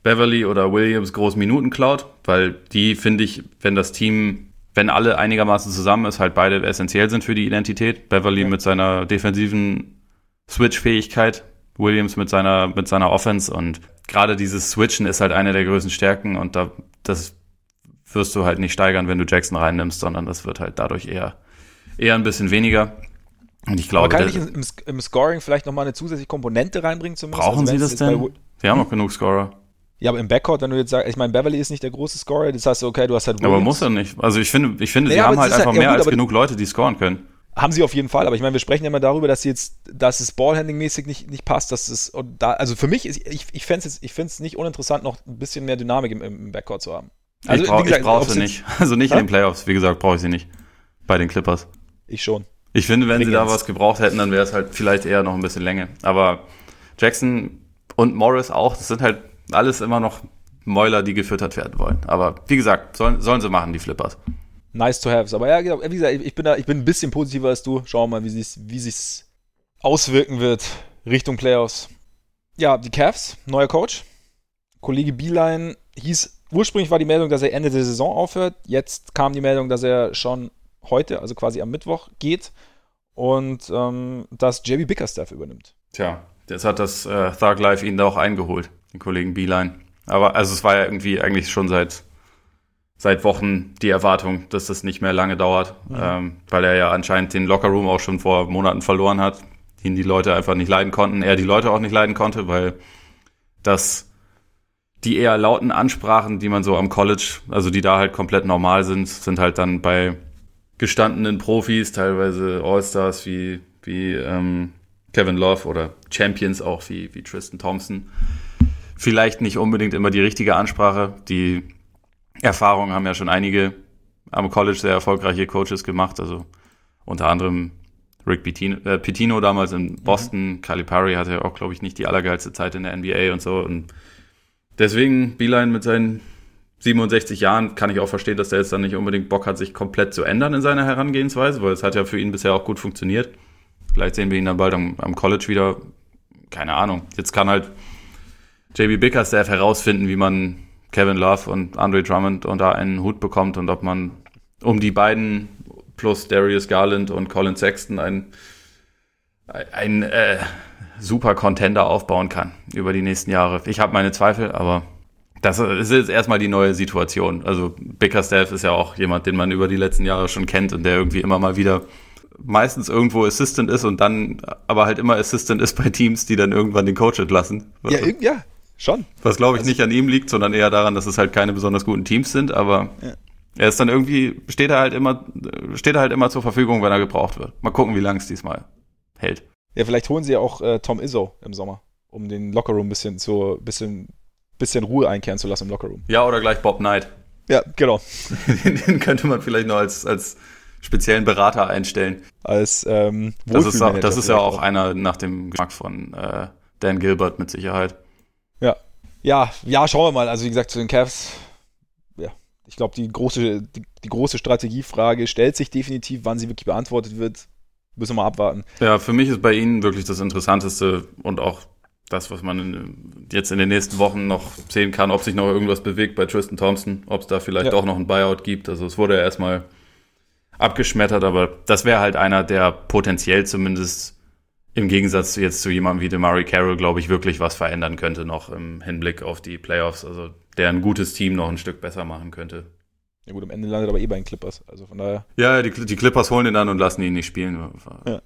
Beverly oder Williams groß Minuten klaut, weil die, finde ich, wenn das Team wenn alle einigermaßen zusammen ist, halt beide essentiell sind für die Identität. Beverly ja. mit seiner defensiven Switch-Fähigkeit, Williams mit seiner, mit seiner Offense und gerade dieses Switchen ist halt eine der größten Stärken und da, das wirst du halt nicht steigern, wenn du Jackson reinnimmst, sondern das wird halt dadurch eher, eher ein bisschen weniger. Und ich glaube, Aber kann ich im, im Scoring vielleicht nochmal eine zusätzliche Komponente reinbringen zumindest? Brauchen also, Sie das denn? Wir haben noch genug Scorer. Ja, aber im Backcourt, wenn du jetzt sagst, ich meine, Beverly ist nicht der große Scorer, das heißt, okay, du hast halt Williams. Aber muss er nicht. Also ich finde, ich finde, naja, sie haben halt einfach halt, mehr ja, gut, als genug Leute, die scoren können. Haben sie auf jeden Fall, aber ich meine, wir sprechen ja immer darüber, dass sie jetzt, dass es Ballhandling-mäßig nicht, nicht passt, dass es, und da, also für mich ist, ich, ich fände es, ich finde es nicht uninteressant, noch ein bisschen mehr Dynamik im, im Backcourt zu haben. Also, ich, brauch, gesagt, ich brauche sie nicht. Also nicht ha? in den Playoffs, wie gesagt, brauche ich sie nicht. Bei den Clippers. Ich schon. Ich finde, wenn Wiggins. sie da was gebraucht hätten, dann wäre es halt vielleicht eher noch ein bisschen länger. Aber Jackson und Morris auch, das sind halt alles immer noch Mäuler, die gefüttert werden wollen. Aber wie gesagt, sollen, sollen sie machen, die Flippers. Nice to have. Aber ja, genau, wie gesagt, ich bin da, ich bin ein bisschen positiver als du. Schauen wir mal, wie sich's, wie sich's auswirken wird Richtung Playoffs. Ja, die Cavs, neuer Coach. Kollege Beeline hieß, ursprünglich war die Meldung, dass er Ende der Saison aufhört. Jetzt kam die Meldung, dass er schon heute, also quasi am Mittwoch, geht und ähm, dass JB Bickerstaff übernimmt. Tja, jetzt hat das äh, Thug Life ihn da auch eingeholt, den Kollegen Beeline. Aber also es war ja irgendwie eigentlich schon seit, seit Wochen die Erwartung, dass das nicht mehr lange dauert, mhm. ähm, weil er ja anscheinend den Lockerroom auch schon vor Monaten verloren hat, ihn die Leute einfach nicht leiden konnten, er die Leute auch nicht leiden konnte, weil das die eher lauten Ansprachen, die man so am College, also die da halt komplett normal sind, sind halt dann bei gestandenen Profis, teilweise All-Stars wie, wie ähm, Kevin Love oder Champions auch wie, wie Tristan Thompson vielleicht nicht unbedingt immer die richtige Ansprache. Die Erfahrungen haben ja schon einige am College sehr erfolgreiche Coaches gemacht, also unter anderem Rick Pitino, äh, Pitino damals in Boston, mhm. Calipari hatte ja auch, glaube ich, nicht die allergeilste Zeit in der NBA und so. Und deswegen, Beeline mit seinen 67 Jahren kann ich auch verstehen, dass der jetzt dann nicht unbedingt Bock hat, sich komplett zu ändern in seiner Herangehensweise, weil es hat ja für ihn bisher auch gut funktioniert. Vielleicht sehen wir ihn dann bald am, am College wieder. Keine Ahnung. Jetzt kann halt JB Bickerstaff herausfinden, wie man Kevin Love und Andre Drummond unter einen Hut bekommt und ob man um die beiden plus Darius Garland und Colin Sexton ein, ein äh, super Contender aufbauen kann über die nächsten Jahre. Ich habe meine Zweifel, aber das ist jetzt erstmal die neue Situation. Also Bickerstaff ist ja auch jemand, den man über die letzten Jahre schon kennt und der irgendwie immer mal wieder meistens irgendwo Assistant ist und dann aber halt immer Assistant ist bei Teams, die dann irgendwann den Coach entlassen. Ja, ja, Schon. Was glaube ich also, nicht an ihm liegt, sondern eher daran, dass es halt keine besonders guten Teams sind, aber ja. Er ist dann irgendwie, steht er halt immer, steht er halt immer zur Verfügung, wenn er gebraucht wird. Mal gucken, wie lange es diesmal hält. Ja, vielleicht holen sie ja auch äh, Tom Izzo im Sommer, um den Lockerroom ein bisschen zu, bisschen, bisschen Ruhe einkehren zu lassen im Lockerroom. Ja, oder gleich Bob Knight. Ja, genau. Den, den könnte man vielleicht noch als, als speziellen Berater einstellen. Als ähm, Das ist, auch, das ist ja vielleicht auch einer nach dem Geschmack von äh, Dan Gilbert mit Sicherheit. Ja. Ja, ja, schauen wir mal. Also wie gesagt, zu den Cavs, ja, ich glaube, die große, die, die große Strategiefrage stellt sich definitiv, wann sie wirklich beantwortet wird. Müssen wir mal abwarten. Ja, für mich ist bei Ihnen wirklich das Interessanteste und auch das, was man in, jetzt in den nächsten Wochen noch sehen kann, ob sich noch irgendwas bewegt bei Tristan Thompson, ob es da vielleicht Ja. auch noch ein Buyout gibt. Also es wurde ja erstmal abgeschmettert, aber das wäre halt einer, der potenziell zumindest im Gegensatz jetzt zu jemandem wie DeMarie Carroll, glaube ich, wirklich was verändern könnte noch im Hinblick auf die Playoffs. Also der ein gutes Team noch ein Stück besser machen könnte. Ja gut, am Ende landet aber eh bei den Clippers. Also von daher Ja, die, die Clippers holen ihn dann und lassen ihn nicht spielen. Ja.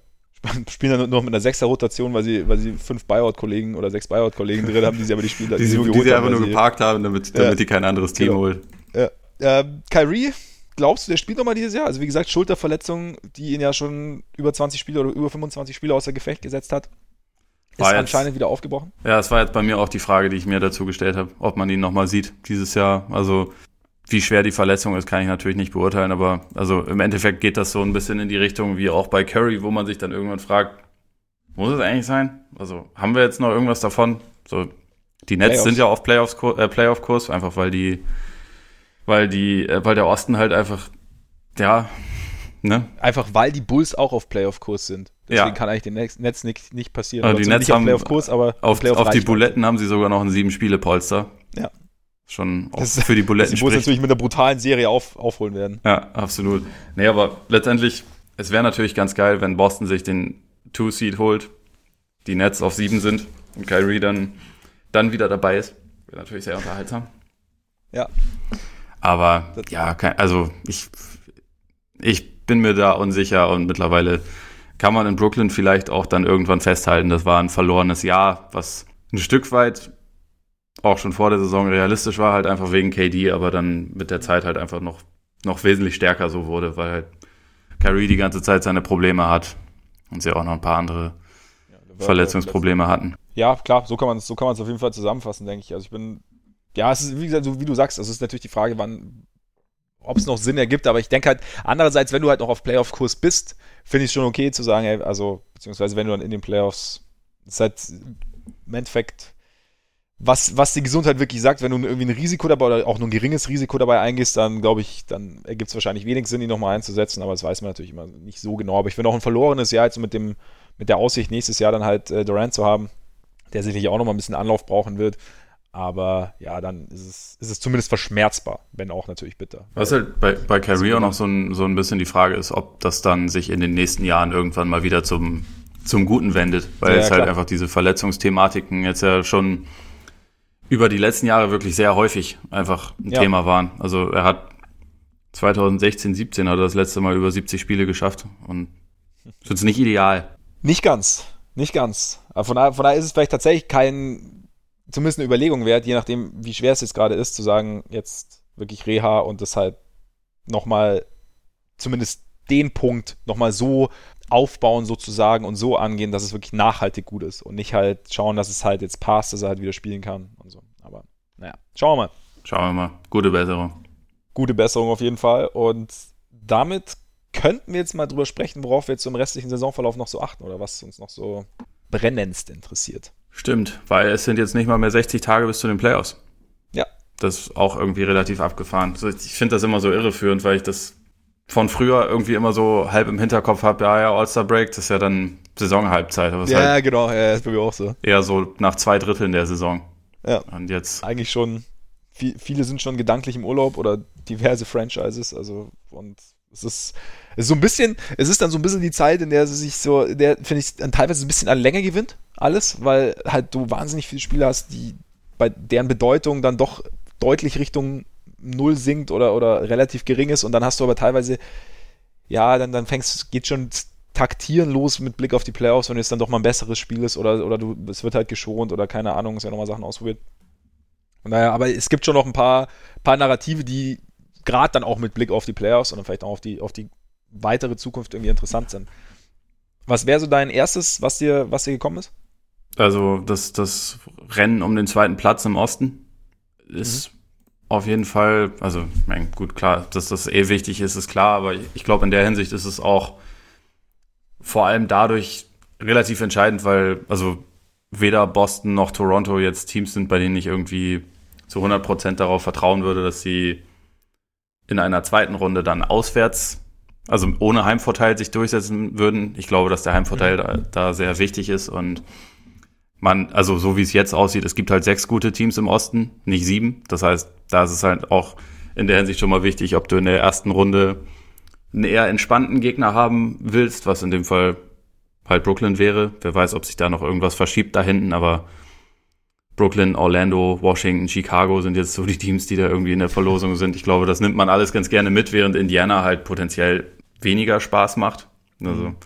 spielen dann noch mit einer Sechser-Rotation, weil sie, weil sie fünf Buyout-Kollegen oder sechs Buyout-Kollegen drin haben, die sie aber die Spieler Die, sie, nur die sie einfach nur sie- geparkt haben, damit, Ja. damit die kein anderes Team Genau. holt. Ja. Ähm, Kyrie, glaubst du, der spielt nochmal dieses Jahr? Also wie gesagt, Schulterverletzung, die ihn ja schon über 20 Spiele oder über 25 Spiele außer Gefecht gesetzt hat, ist War jetzt- anscheinend wieder aufgebrochen. Ja, das war jetzt bei mir auch die Frage, die ich mir dazu gestellt habe, ob man ihn nochmal sieht dieses Jahr. Also wie schwer die Verletzung ist, kann ich natürlich nicht beurteilen, aber also im Endeffekt geht das so ein bisschen in die Richtung wie auch bei Curry, wo man sich dann irgendwann fragt, muss es eigentlich sein? Also haben wir jetzt noch irgendwas davon? So die Nets Playoffs. sind ja auf Playoffs äh, Playoff Kurs, einfach weil die weil die äh, weil der Osten halt einfach ja, ne? Einfach weil die Bulls auch auf Playoff-Kurs sind. Deswegen Ja. kann eigentlich den Netz, Netz nicht, nicht passieren. Also die zumindest Nets nicht auf haben Playoff-Kurs, aber Auf, auf die. Buletten haben sie sogar noch ein sieben Spiele Polster. Ja. Schon auch Das- für die Buletten Bulls spricht. natürlich mit einer brutalen Serie auf, aufholen werden. Ja, absolut. Nee, aber letztendlich, es wäre natürlich ganz geil, wenn Boston sich den Two-Seed holt, die Nets auf sieben sind und Kyrie dann, dann wieder dabei ist. Wäre natürlich sehr unterhaltsam. Ja. Aber Das- ja, kein, also ich, ich bin mir da unsicher und mittlerweile kann man in Brooklyn vielleicht auch dann irgendwann festhalten, das war ein verlorenes Jahr, was ein Stück weit auch schon vor der Saison realistisch war, halt einfach wegen KD, aber dann mit der Zeit halt einfach noch, noch wesentlich stärker so wurde, weil halt Kyrie die ganze Zeit seine Probleme hat und sie auch noch ein paar andere Verletzungsprobleme hatten. Ja, klar, so kann man es so kann man es auf jeden Fall zusammenfassen, denke ich. Also ich bin, ja, es ist, wie gesagt, so wie du sagst, es ist natürlich die Frage, wann, ob es noch Sinn ergibt, aber ich denke halt, andererseits, wenn du halt noch auf Playoff-Kurs bist, finde ich es schon okay zu sagen, ey, also, beziehungsweise wenn du dann in den Playoffs, ist halt im Endeffekt, was, was die Gesundheit wirklich sagt, wenn du irgendwie ein Risiko dabei oder auch nur ein geringes Risiko dabei eingehst, dann glaube ich, dann ergibt es wahrscheinlich wenig Sinn, ihn nochmal einzusetzen, aber das weiß man natürlich immer nicht so genau. Aber ich finde auch ein verlorenes Jahr jetzt mit dem, mit der Aussicht, nächstes Jahr dann halt äh, Durant zu haben, der sicherlich auch nochmal ein bisschen Anlauf brauchen wird. Aber ja, dann ist es, ist es zumindest verschmerzbar, wenn auch natürlich bitter. Was halt bei, bei Kyrie auch noch so ein, so ein bisschen die Frage ist, ob das dann sich in den nächsten Jahren irgendwann mal wieder zum, zum Guten wendet, weil Ja, es halt klar. einfach diese Verletzungsthematiken jetzt ja schon über die letzten Jahre wirklich sehr häufig einfach ein Ja. Thema waren. Also er hat 2016, 17 hat er das letzte Mal über 70 Spiele geschafft und ist jetzt nicht ideal. Nicht ganz, nicht ganz. Aber von daher, von daher ist es vielleicht tatsächlich kein, zumindest eine Überlegung wert, je nachdem, wie schwer es jetzt gerade ist, zu sagen, jetzt wirklich Reha und das halt nochmal, zumindest den Punkt nochmal so aufbauen sozusagen und so angehen, dass es wirklich nachhaltig gut ist und nicht halt schauen, dass es halt jetzt passt, dass er halt wieder spielen kann und so. Aber naja, schauen wir mal. Schauen wir mal. Gute Besserung. Gute Besserung auf jeden Fall und damit könnten wir jetzt mal drüber sprechen, worauf wir jetzt im restlichen Saisonverlauf noch so achten oder was uns noch so brennendst interessiert. Stimmt, weil es sind jetzt nicht mal mehr 60 Tage bis zu den Playoffs. Ja. Das ist auch irgendwie relativ abgefahren. So, Ich finde das immer so irreführend, weil ich das von früher irgendwie immer so halb im Hinterkopf habe, ja, ja, All-Star Break, das ist ja dann Saisonhalbzeit, aber ist halt genau, ja, ist bei mir auch so. eher so nach zwei Dritteln der Saison. Ja. Und jetzt, Eigentlich schon, viel, viele sind schon gedanklich im Urlaub oder diverse Franchises, also und es ist, es ist so ein bisschen, es ist dann so ein bisschen die Zeit, in der sie sich so, in der, finde ich, dann teilweise ein bisschen an Länge gewinnt, alles, weil halt du wahnsinnig viele Spieler hast, die bei deren Bedeutung dann doch deutlich Richtung Null sinkt oder, oder relativ gering ist und dann hast du aber teilweise, ja, dann, dann fängst, geht schon taktieren los mit Blick auf die Playoffs, wenn jetzt dann doch mal ein besseres Spiel ist oder, oder du, es wird halt geschont oder keine Ahnung, es werden nochmal Sachen ausprobiert. Von daher, aber es gibt schon noch ein paar, paar Narrative, die gerade dann auch mit Blick auf die Playoffs und vielleicht auch auf die, auf die weitere Zukunft irgendwie interessant sind. Was wäre so dein erstes, was dir, was dir gekommen ist? Also das, das Rennen um den zweiten Platz im Osten ist mhm. Auf jeden Fall, also mein, gut, klar, dass das eh wichtig ist, ist klar, aber ich glaube, in der Hinsicht ist es auch vor allem dadurch relativ entscheidend, weil also weder Boston noch Toronto jetzt Teams sind, bei denen ich irgendwie zu 100% darauf vertrauen würde, dass sie in einer zweiten Runde dann auswärts, also ohne Heimvorteil sich durchsetzen würden. Ich glaube, dass der Heimvorteil mhm. da, da sehr wichtig ist und man, also so wie es jetzt aussieht, es gibt halt sechs gute Teams im Osten, nicht sieben. Das heißt, da ist es halt auch in der Hinsicht schon mal wichtig, ob du in der ersten Runde einen eher entspannten Gegner haben willst, was in dem Fall halt Brooklyn wäre. Wer weiß, ob sich da noch irgendwas verschiebt da hinten, aber Brooklyn, Orlando, Washington, Chicago sind jetzt so die Teams, die da irgendwie in der Verlosung sind. Ich glaube, das nimmt man alles ganz gerne mit, während Indiana halt potenziell weniger Spaß macht. Also mhm.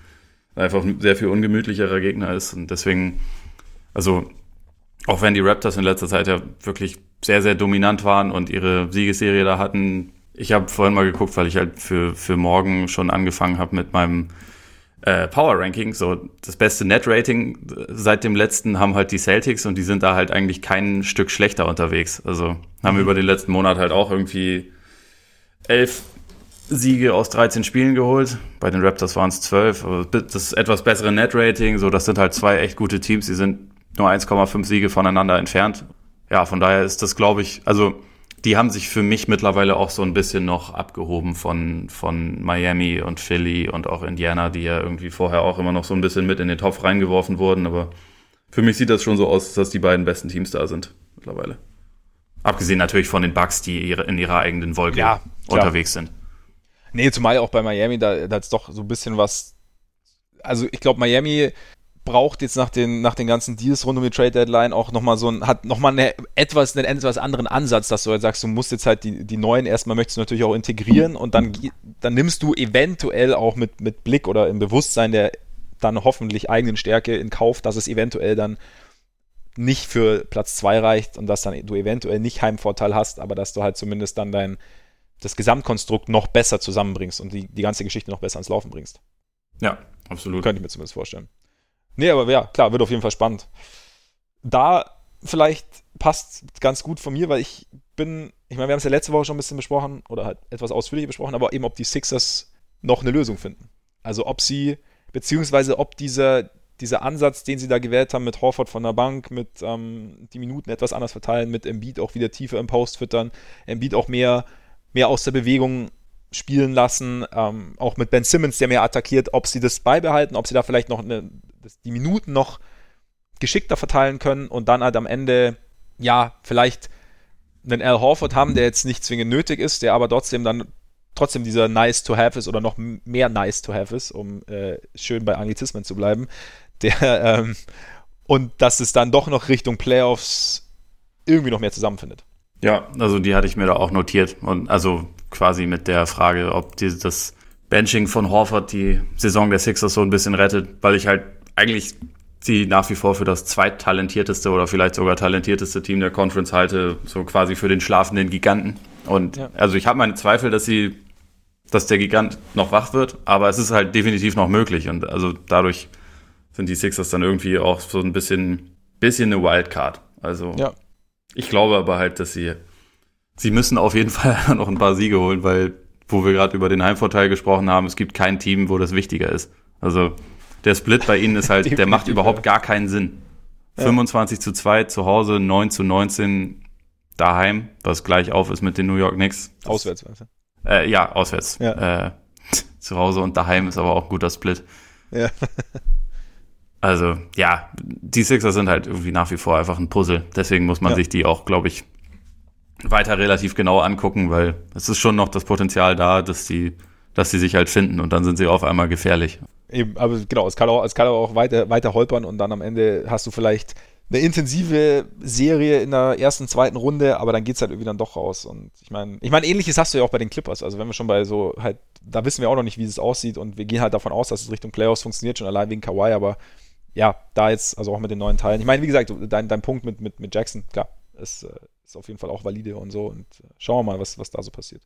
einfach ein sehr viel ungemütlicherer Gegner ist und deswegen also auch wenn die Raptors in letzter Zeit ja wirklich sehr, sehr dominant waren und ihre Siegesserie da hatten. Ich habe vorhin mal geguckt, weil ich halt für, für morgen schon angefangen habe mit meinem äh, Power Ranking. So das beste Net-Rating seit dem letzten haben halt die Celtics und die sind da halt eigentlich kein Stück schlechter unterwegs. Also haben mhm. über den letzten Monat halt auch irgendwie elf Siege aus 13 Spielen geholt. Bei den Raptors waren es zwölf. Das etwas bessere Net-Rating, so das sind halt zwei echt gute Teams. Die sind nur 1,5 Siege voneinander entfernt. Ja, von daher ist das, glaube ich, also die haben sich für mich mittlerweile auch so ein bisschen noch abgehoben von, von Miami und Philly und auch Indiana, die ja irgendwie vorher auch immer noch so ein bisschen mit in den Topf reingeworfen wurden. Aber für mich sieht das schon so aus, dass die beiden besten Teams da sind mittlerweile. Abgesehen natürlich von den Bucks, die ihre, in ihrer eigenen Wolke ja, unterwegs sind. Nee, zumal auch bei Miami, da, da ist doch so ein bisschen was. Also ich glaube, Miami braucht jetzt nach den, nach den ganzen Deals rund um die Trade Deadline auch nochmal so ein, hat nochmal eine etwas, einen etwas anderen Ansatz, dass du halt sagst, du musst jetzt halt die, die neuen erstmal möchtest du natürlich auch integrieren und dann, dann nimmst du eventuell auch mit, mit Blick oder im Bewusstsein der dann hoffentlich eigenen Stärke in Kauf, dass es eventuell dann nicht für Platz 2 reicht und dass dann du eventuell nicht Heimvorteil hast, aber dass du halt zumindest dann dein, das Gesamtkonstrukt noch besser zusammenbringst und die, die ganze Geschichte noch besser ans Laufen bringst. Ja, absolut. Könnte ich mir zumindest vorstellen. Nee, aber ja, klar, wird auf jeden Fall spannend. Da vielleicht passt ganz gut von mir, weil ich bin, ich meine, wir haben es ja letzte Woche schon ein bisschen besprochen oder halt etwas ausführlicher besprochen, aber eben, ob die Sixers noch eine Lösung finden. Also ob sie, beziehungsweise ob dieser, dieser Ansatz, den sie da gewählt haben mit Horford von der Bank, mit ähm, die Minuten etwas anders verteilen, mit Embiid auch wieder tiefer im Post füttern, Embiid auch mehr, mehr aus der Bewegung spielen lassen, ähm, auch mit Ben Simmons, der mehr attackiert, ob sie das beibehalten, ob sie da vielleicht noch eine, die Minuten noch geschickter verteilen können und dann halt am Ende, ja, vielleicht einen Al Horford haben, der jetzt nicht zwingend nötig ist, der aber trotzdem dann trotzdem dieser nice to have ist oder noch mehr nice to have ist, um äh, schön bei Anglizismen zu bleiben, der ähm, und dass es dann doch noch Richtung Playoffs irgendwie noch mehr zusammenfindet. Ja, also die hatte ich mir da auch notiert und also quasi mit der Frage, ob die, das Benching von Horford die Saison der Sixers so ein bisschen rettet, weil ich halt eigentlich sie nach wie vor für das zweittalentierteste oder vielleicht sogar talentierteste Team der Conference halte, so quasi für den schlafenden Giganten. Und ja. also ich habe meine Zweifel, dass sie, dass der Gigant noch wach wird, aber es ist halt definitiv noch möglich. Und also dadurch sind die Sixers dann irgendwie auch so ein bisschen, bisschen eine Wildcard. Also ja. ich glaube aber halt, dass sie sie müssen auf jeden Fall noch ein paar Siege holen, weil, wo wir gerade über den Heimvorteil gesprochen haben, es gibt kein Team, wo das wichtiger ist. Also der Split bei ihnen ist halt, der macht überhaupt gar keinen Sinn. Ja. 25 zu 2 zu Hause, 9 zu 19 daheim, was gleich auf ist mit den New York Knicks. Auswärts, weißt du? Äh, ja, auswärts. Ja. Äh, zu Hause und daheim ist aber auch ein guter Split. Ja. also, ja, die Sixers sind halt irgendwie nach wie vor einfach ein Puzzle. Deswegen muss man ja. sich die auch, glaube ich, weiter relativ genau angucken, weil es ist schon noch das Potenzial da, dass die, dass sie sich halt finden und dann sind sie auf einmal gefährlich. Eben, aber genau, es kann auch, es kann auch weiter, weiter holpern und dann am Ende hast du vielleicht eine intensive Serie in der ersten, zweiten Runde, aber dann geht es halt irgendwie dann doch raus. Und ich meine, ich meine, ähnliches hast du ja auch bei den Clippers. Also wenn wir schon bei so halt, da wissen wir auch noch nicht, wie es aussieht und wir gehen halt davon aus, dass es Richtung Playoffs funktioniert, schon allein wegen Kawhi, aber ja, da jetzt, also auch mit den neuen Teilen. Ich meine, wie gesagt, dein, dein Punkt mit, mit, mit Jackson, klar, ist, äh, ist auf jeden Fall auch valide und so. Und äh, schauen wir mal, was, was da so passiert.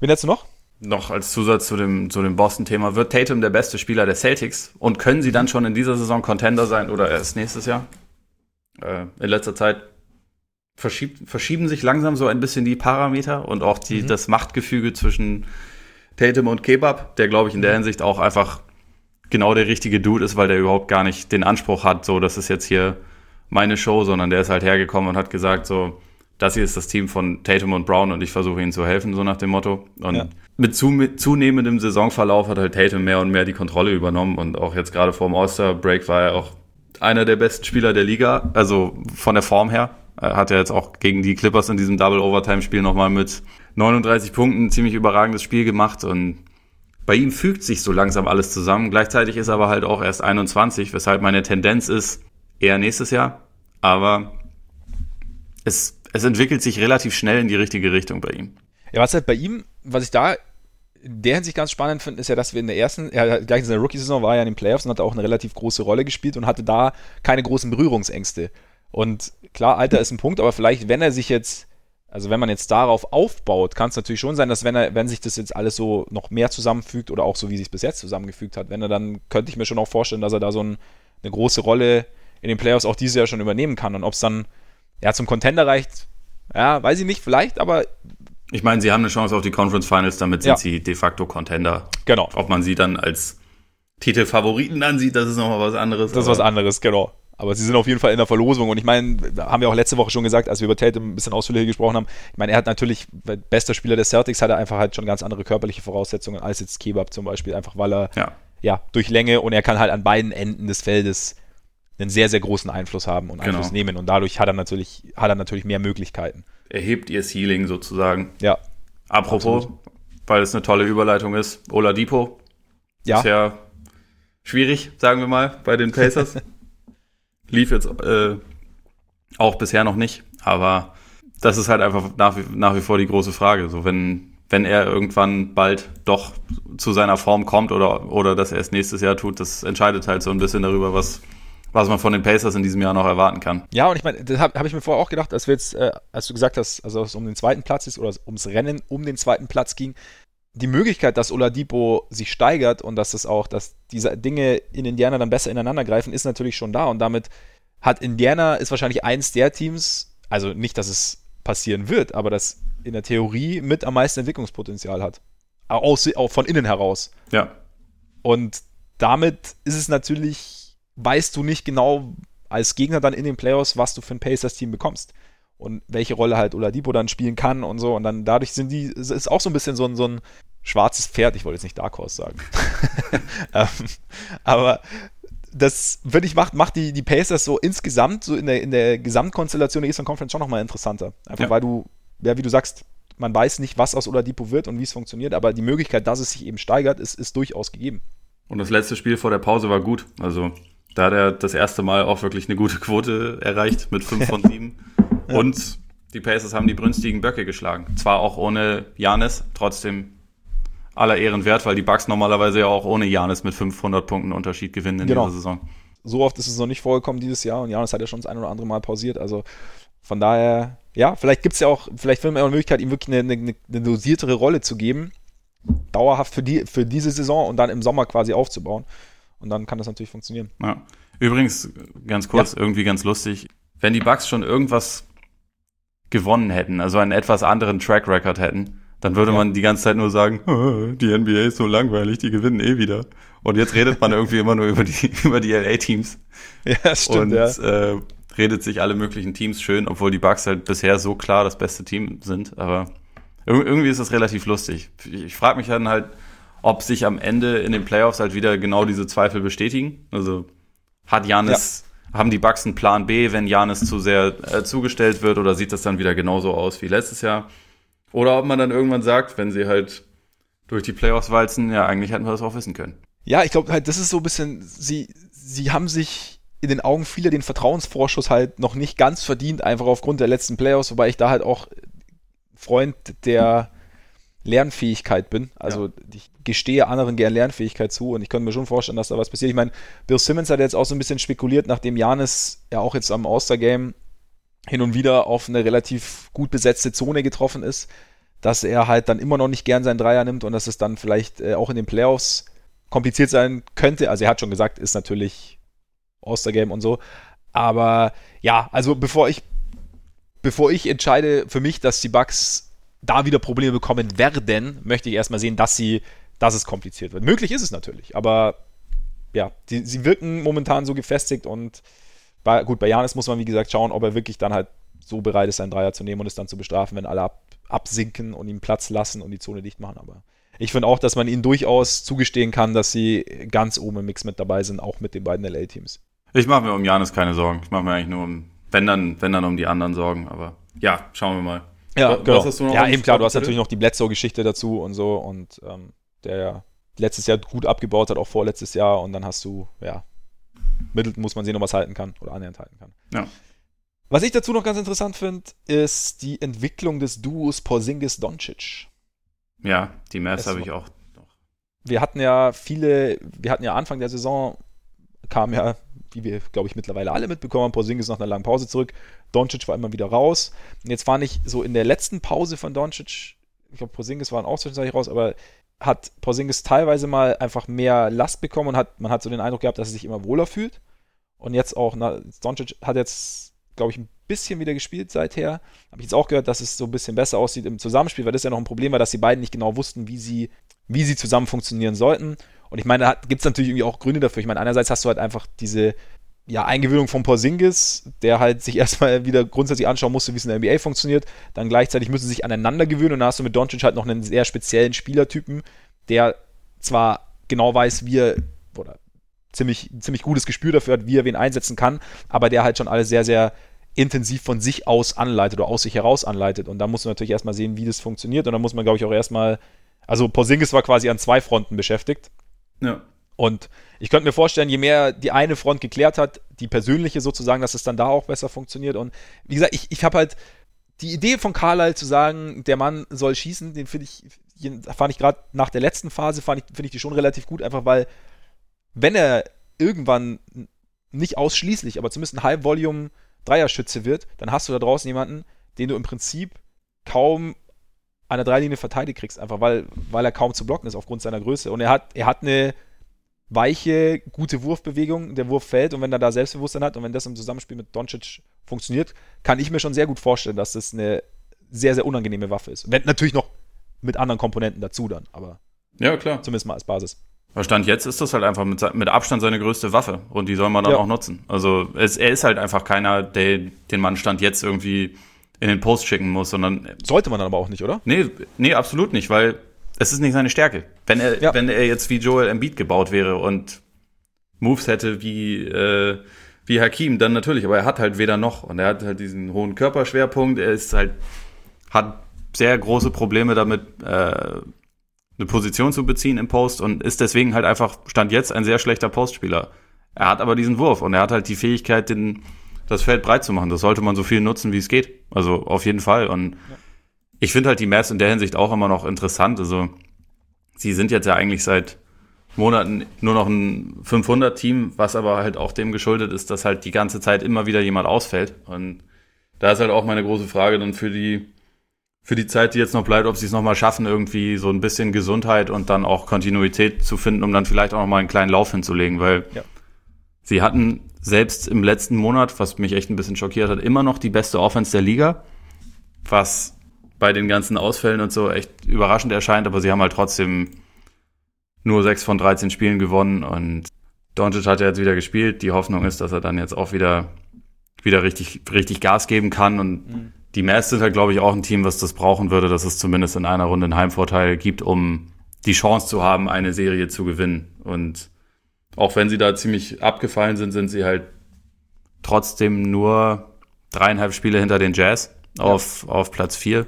Wen hättest du noch? Noch als Zusatz zu dem, zu dem Boston-Thema, wird Tatum der beste Spieler der Celtics? Und können sie dann schon in dieser Saison Contender sein oder erst nächstes Jahr? Äh, in letzter Zeit verschiebt, verschieben sich langsam so ein bisschen die Parameter und auch die, mhm. das Machtgefüge zwischen Tatum und Kebab, der, glaube ich, in der Hinsicht auch einfach genau der richtige Dude ist, weil der überhaupt gar nicht den Anspruch hat, so, das ist jetzt hier meine Show, sondern der ist halt hergekommen und hat gesagt, so, das hier ist das Team von Tatum und Brown und ich versuche ihnen zu helfen, so nach dem Motto. Und ja. mit, zu, mit zunehmendem Saisonverlauf hat halt Tatum mehr und mehr die Kontrolle übernommen und auch jetzt gerade vor dem All-Star-Break war er auch einer der besten Spieler der Liga, also von der Form her. Er hat ja jetzt auch gegen die Clippers in diesem Double-Overtime-Spiel nochmal mit 39 Punkten ein ziemlich überragendes Spiel gemacht und bei ihm fügt sich so langsam alles zusammen. Gleichzeitig ist er aber halt auch erst 21, weshalb meine Tendenz ist eher nächstes Jahr. Aber es, es entwickelt sich relativ schnell in die richtige Richtung bei ihm. Ja, was halt bei ihm, was ich da in der Hinsicht ganz spannend finde, ist ja, dass wir in der ersten, ja, gleich in seiner Rookie-Saison war er ja in den Playoffs und hat auch eine relativ große Rolle gespielt und hatte da keine großen Berührungsängste. Und klar, Alter ist ein Punkt, aber vielleicht, wenn er sich jetzt, also wenn man jetzt darauf aufbaut, kann es natürlich schon sein, dass wenn er, wenn sich das jetzt alles so noch mehr zusammenfügt oder auch so, wie sich bis jetzt zusammengefügt hat, wenn er dann, könnte ich mir schon auch vorstellen, dass er da so ein, eine große Rolle in den Playoffs auch dieses Jahr schon übernehmen kann. Und ob es dann ja zum Contender reicht, ja, weiß ich nicht, vielleicht, aber ich meine, sie haben eine Chance auf die Conference Finals, damit sind ja. sie de facto Contender. Genau. Ob man sie dann als Titelfavoriten ansieht, das ist nochmal was anderes. Das ist was anderes, genau. Aber sie sind auf jeden Fall in der Verlosung. Und ich meine, haben wir auch letzte Woche schon gesagt, als wir über Tatum ein bisschen ausführlicher gesprochen haben. Ich meine, er hat natürlich, bester Spieler der Celtics, hat er einfach halt schon ganz andere körperliche Voraussetzungen als jetzt Kebab zum Beispiel. Einfach weil er, ja, ja durch Länge und er kann halt an beiden Enden des Feldes einen sehr, sehr großen Einfluss haben und Einfluss genau. nehmen. Und dadurch hat er natürlich, hat er natürlich mehr Möglichkeiten. Erhebt ihr Ceiling sozusagen. Ja. Apropos, absolut. weil es eine tolle Überleitung ist, Ola Depot. Ja. Bisher schwierig, sagen wir mal, bei den Pacers. Lief jetzt äh, auch bisher noch nicht, aber das ist halt einfach nach wie, nach wie vor die große Frage. So, wenn, wenn er irgendwann bald doch zu seiner Form kommt oder, oder dass er es nächstes Jahr tut, das entscheidet halt so ein bisschen darüber, was, was man von den Pacers in diesem Jahr noch erwarten kann. Ja, und ich meine, das habe hab ich mir vorher auch gedacht, als wir jetzt, äh, als du gesagt hast, also es um den zweiten Platz ist oder ums Rennen um den zweiten Platz ging, die Möglichkeit, dass Oladipo sich steigert und dass es auch, dass diese Dinge in Indiana dann besser ineinander greifen, ist natürlich schon da und damit hat Indiana ist wahrscheinlich eins der Teams, also nicht, dass es passieren wird, aber das in der Theorie mit am meisten Entwicklungspotenzial hat. Aus, auch von innen heraus. Ja. Und damit ist es natürlich weißt du nicht genau als Gegner dann in den Playoffs, was du für ein Pacers-Team bekommst. Und welche Rolle halt Oladipo dann spielen kann und so. Und dann dadurch sind die, es ist auch so ein bisschen so ein, so ein schwarzes Pferd. Ich wollte jetzt nicht Dark Horse sagen. ähm, aber das, würde ich, macht, macht die, die Pacers so insgesamt, so in der, in der Gesamtkonstellation der Eastern Conference schon nochmal interessanter. Einfach ja. weil du, ja, wie du sagst, man weiß nicht, was aus Oladipo wird und wie es funktioniert, aber die Möglichkeit, dass es sich eben steigert, ist, ist durchaus gegeben. Und das letzte Spiel vor der Pause war gut. Also da hat er das erste Mal auch wirklich eine gute Quote erreicht mit 5 von 7. ja. Und die Pacers haben die brünstigen Böcke geschlagen. Zwar auch ohne Janis, trotzdem aller Ehren wert, weil die Bucks normalerweise ja auch ohne Janis mit 500 Punkten Unterschied gewinnen in genau. dieser Saison. So oft ist es noch nicht vorgekommen dieses Jahr und Janis hat ja schon das ein oder andere Mal pausiert. Also von daher, ja, vielleicht gibt es ja auch, vielleicht finden wir auch eine Möglichkeit, ihm wirklich eine, eine, eine dosiertere Rolle zu geben. Dauerhaft für, die, für diese Saison und dann im Sommer quasi aufzubauen. Und dann kann das natürlich funktionieren. Ja. Übrigens, ganz kurz, ja. irgendwie ganz lustig, wenn die Bucks schon irgendwas gewonnen hätten, also einen etwas anderen Track Record hätten, dann würde ja. man die ganze Zeit nur sagen, oh, die NBA ist so langweilig, die gewinnen eh wieder. Und jetzt redet man irgendwie immer nur über die, über die LA-Teams. Ja, stimmt. Und ja. Äh, redet sich alle möglichen Teams schön, obwohl die Bucks halt bisher so klar das beste Team sind. Aber irgendwie ist das relativ lustig. Ich frage mich dann halt, ob sich am Ende in den Playoffs halt wieder genau diese Zweifel bestätigen. Also hat Janis, ja. haben die Bucks einen Plan B, wenn Janis zu sehr äh, zugestellt wird, oder sieht das dann wieder genauso aus wie letztes Jahr? Oder ob man dann irgendwann sagt, wenn sie halt durch die Playoffs walzen, ja, eigentlich hätten wir das auch wissen können. Ja, ich glaube halt, das ist so ein bisschen, sie, sie haben sich in den Augen vieler den Vertrauensvorschuss halt noch nicht ganz verdient, einfach aufgrund der letzten Playoffs, wobei ich da halt auch Freund der Lernfähigkeit bin. Also ja. ich gestehe anderen gern Lernfähigkeit zu und ich könnte mir schon vorstellen, dass da was passiert. Ich meine, Bill Simmons hat jetzt auch so ein bisschen spekuliert, nachdem Janis ja auch jetzt am All-Star-Game hin und wieder auf eine relativ gut besetzte Zone getroffen ist, dass er halt dann immer noch nicht gern seinen Dreier nimmt und dass es dann vielleicht äh, auch in den Playoffs kompliziert sein könnte. Also er hat schon gesagt, ist natürlich All-Star-Game und so. Aber ja, also bevor ich, bevor ich entscheide für mich, dass die Bucks da wieder Probleme bekommen werden, möchte ich erstmal sehen, dass sie, dass es kompliziert wird. Möglich ist es natürlich, aber ja, die, sie wirken momentan so gefestigt und bei, gut, bei Janis muss man wie gesagt schauen, ob er wirklich dann halt so bereit ist, seinen Dreier zu nehmen und es dann zu bestrafen, wenn alle ab, absinken und ihm Platz lassen und die Zone dicht machen. Aber ich finde auch, dass man ihnen durchaus zugestehen kann, dass sie ganz oben im Mix mit dabei sind, auch mit den beiden LA-Teams. Ich mache mir um Janis keine Sorgen. Ich mache mir eigentlich nur um, wenn dann, wenn dann um die anderen Sorgen. Aber ja, schauen wir mal. Ja, genau. Ja eben klar, du hast natürlich noch die Bledsoe-Geschichte dazu und so und ähm, der ja letztes Jahr gut abgebaut hat, auch vorletztes Jahr und dann hast du, ja, Middleton muss man sehen, ob was halten kann oder annähernd halten kann. Ja. Was ich dazu noch ganz interessant finde, ist die Entwicklung des Duos Porzingis-Doncic. Ja, die Mavs habe ich auch noch. Wir hatten ja viele, wir hatten ja Anfang der Saison, kam ja, wie wir, glaube ich, mittlerweile alle mitbekommen haben, Porzingis nach einer langen Pause zurück. Doncic war immer wieder raus. Und jetzt war nicht so in der letzten Pause von Doncic, ich glaube, Porzingis waren auch zwischenzeitlich raus, aber hat Porzingis teilweise mal einfach mehr Last bekommen und hat, man hat so den Eindruck gehabt, dass er sich immer wohler fühlt. Und jetzt auch, na, Doncic hat jetzt glaube ich, ein bisschen wieder gespielt seither. Habe ich jetzt auch gehört, dass es so ein bisschen besser aussieht im Zusammenspiel, weil das ja noch ein Problem war, dass die beiden nicht genau wussten, wie sie, wie sie zusammen funktionieren sollten. Und ich meine, da gibt es natürlich irgendwie auch Gründe dafür. Ich meine, einerseits hast du halt einfach diese ja, Eingewöhnung von Porzingis, der halt sich erstmal wieder grundsätzlich anschauen musste, wie es in der NBA funktioniert. Dann gleichzeitig müssen sie sich aneinander gewöhnen und dann hast du mit Doncic halt noch einen sehr speziellen Spielertypen, der zwar genau weiß, wie er, oder ziemlich, ziemlich gutes Gespür dafür hat, wie er wen einsetzen kann, aber der halt schon alles sehr, sehr intensiv von sich aus anleitet oder aus sich heraus anleitet. Und da muss man natürlich erstmal sehen, wie das funktioniert. Und da muss man, glaube ich, auch erstmal. Also Porzingis war quasi an zwei Fronten beschäftigt. Ja. Und ich könnte mir vorstellen, je mehr die eine Front geklärt hat, die persönliche sozusagen, dass es dann da auch besser funktioniert. Und wie gesagt, ich, ich habe halt die Idee von Carlyle zu sagen, der Mann soll schießen, den finde ich, fand ich gerade nach der letzten Phase, finde ich, find ich die schon relativ gut, einfach weil, wenn er irgendwann nicht ausschließlich, aber zumindest ein High-Volume Dreierschütze wird, dann hast du da draußen jemanden, den du im Prinzip kaum an der Dreilinie verteidigt kriegst, einfach weil, weil er kaum zu blocken ist aufgrund seiner Größe. Und er hat, er hat eine weiche, gute Wurfbewegung, der Wurf fällt und wenn er da Selbstbewusstsein hat und wenn das im Zusammenspiel mit Doncic funktioniert, kann ich mir schon sehr gut vorstellen, dass das eine sehr, sehr unangenehme Waffe ist. Wenn, natürlich noch mit anderen Komponenten dazu dann, aber ja, klar. zumindest mal als Basis. Stand jetzt ist das halt einfach mit, mit Abstand seine größte Waffe und die soll man dann ja. auch nutzen. Also es, er ist halt einfach keiner, der den man Stand jetzt irgendwie in den Post schicken muss, sondern. Sollte man dann aber auch nicht, oder? Nee, nee, absolut nicht, weil es ist nicht seine Stärke. Wenn er, ja. wenn er jetzt wie Joel Embiid gebaut wäre und Moves hätte wie, äh, wie Hakim, dann natürlich, aber er hat halt weder noch und er hat halt diesen hohen Körperschwerpunkt, er ist halt, hat sehr große Probleme damit, äh, eine Position zu beziehen im Post und ist deswegen halt einfach, stand jetzt, ein sehr schlechter Postspieler. Er hat aber diesen Wurf und er hat halt die Fähigkeit, den, das Feld breit zu machen. Das sollte man so viel nutzen, wie es geht. Also auf jeden Fall. Und ja. ich finde halt die Mavs in der Hinsicht auch immer noch interessant. Also sie sind jetzt ja eigentlich seit Monaten nur noch ein 500-Team, was aber halt auch dem geschuldet ist, dass halt die ganze Zeit immer wieder jemand ausfällt. Und da ist halt auch meine große Frage dann für die für die Zeit, die jetzt noch bleibt, ob sie es nochmal schaffen, irgendwie so ein bisschen Gesundheit und dann auch Kontinuität zu finden, um dann vielleicht auch nochmal einen kleinen Lauf hinzulegen, weil ja. sie hatten selbst im letzten Monat, was mich echt ein bisschen schockiert hat, immer noch die beste Offense der Liga, was bei den ganzen Ausfällen und so echt überraschend erscheint, aber sie haben halt trotzdem nur sechs von 13 Spielen gewonnen und Doncic hat ja jetzt wieder gespielt. Die Hoffnung ist, dass er dann jetzt auch wieder, wieder richtig, richtig Gas geben kann und mhm die Mavs sind halt, glaube ich, auch ein Team, was das brauchen würde, dass es zumindest in einer Runde einen Heimvorteil gibt, um die Chance zu haben, eine Serie zu gewinnen. Und auch wenn sie da ziemlich abgefallen sind, sind sie halt trotzdem nur dreieinhalb Spiele hinter den Jazz auf, ja. auf Platz vier.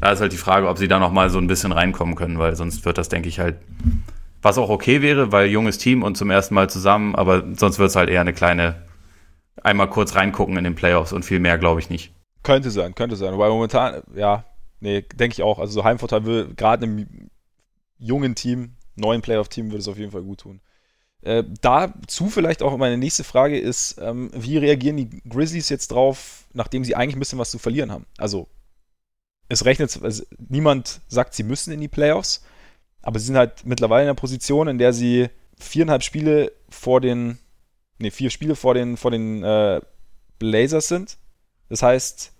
Da ist halt die Frage, ob sie da noch mal so ein bisschen reinkommen können, weil sonst wird das, denke ich, halt, was auch okay wäre, weil junges Team und zum ersten Mal zusammen, aber sonst wird es halt eher eine kleine, einmal kurz reingucken in den Playoffs und viel mehr glaube ich nicht. Könnte sein, könnte sein. Wobei momentan, ja, nee, denke ich auch. Also so Heimvorteil würde gerade einem jungen Team, neuen Playoff-Team, würde es auf jeden Fall gut tun. Äh, dazu vielleicht auch meine nächste Frage ist, ähm, wie reagieren die Grizzlies jetzt drauf, nachdem sie eigentlich ein bisschen was zu verlieren haben? Also es rechnet, also niemand sagt, sie müssen in die Playoffs, aber sie sind halt mittlerweile in einer Position, in der sie viereinhalb Spiele vor den, nee, vier Spiele vor den, vor den äh, Blazers sind. Das heißt,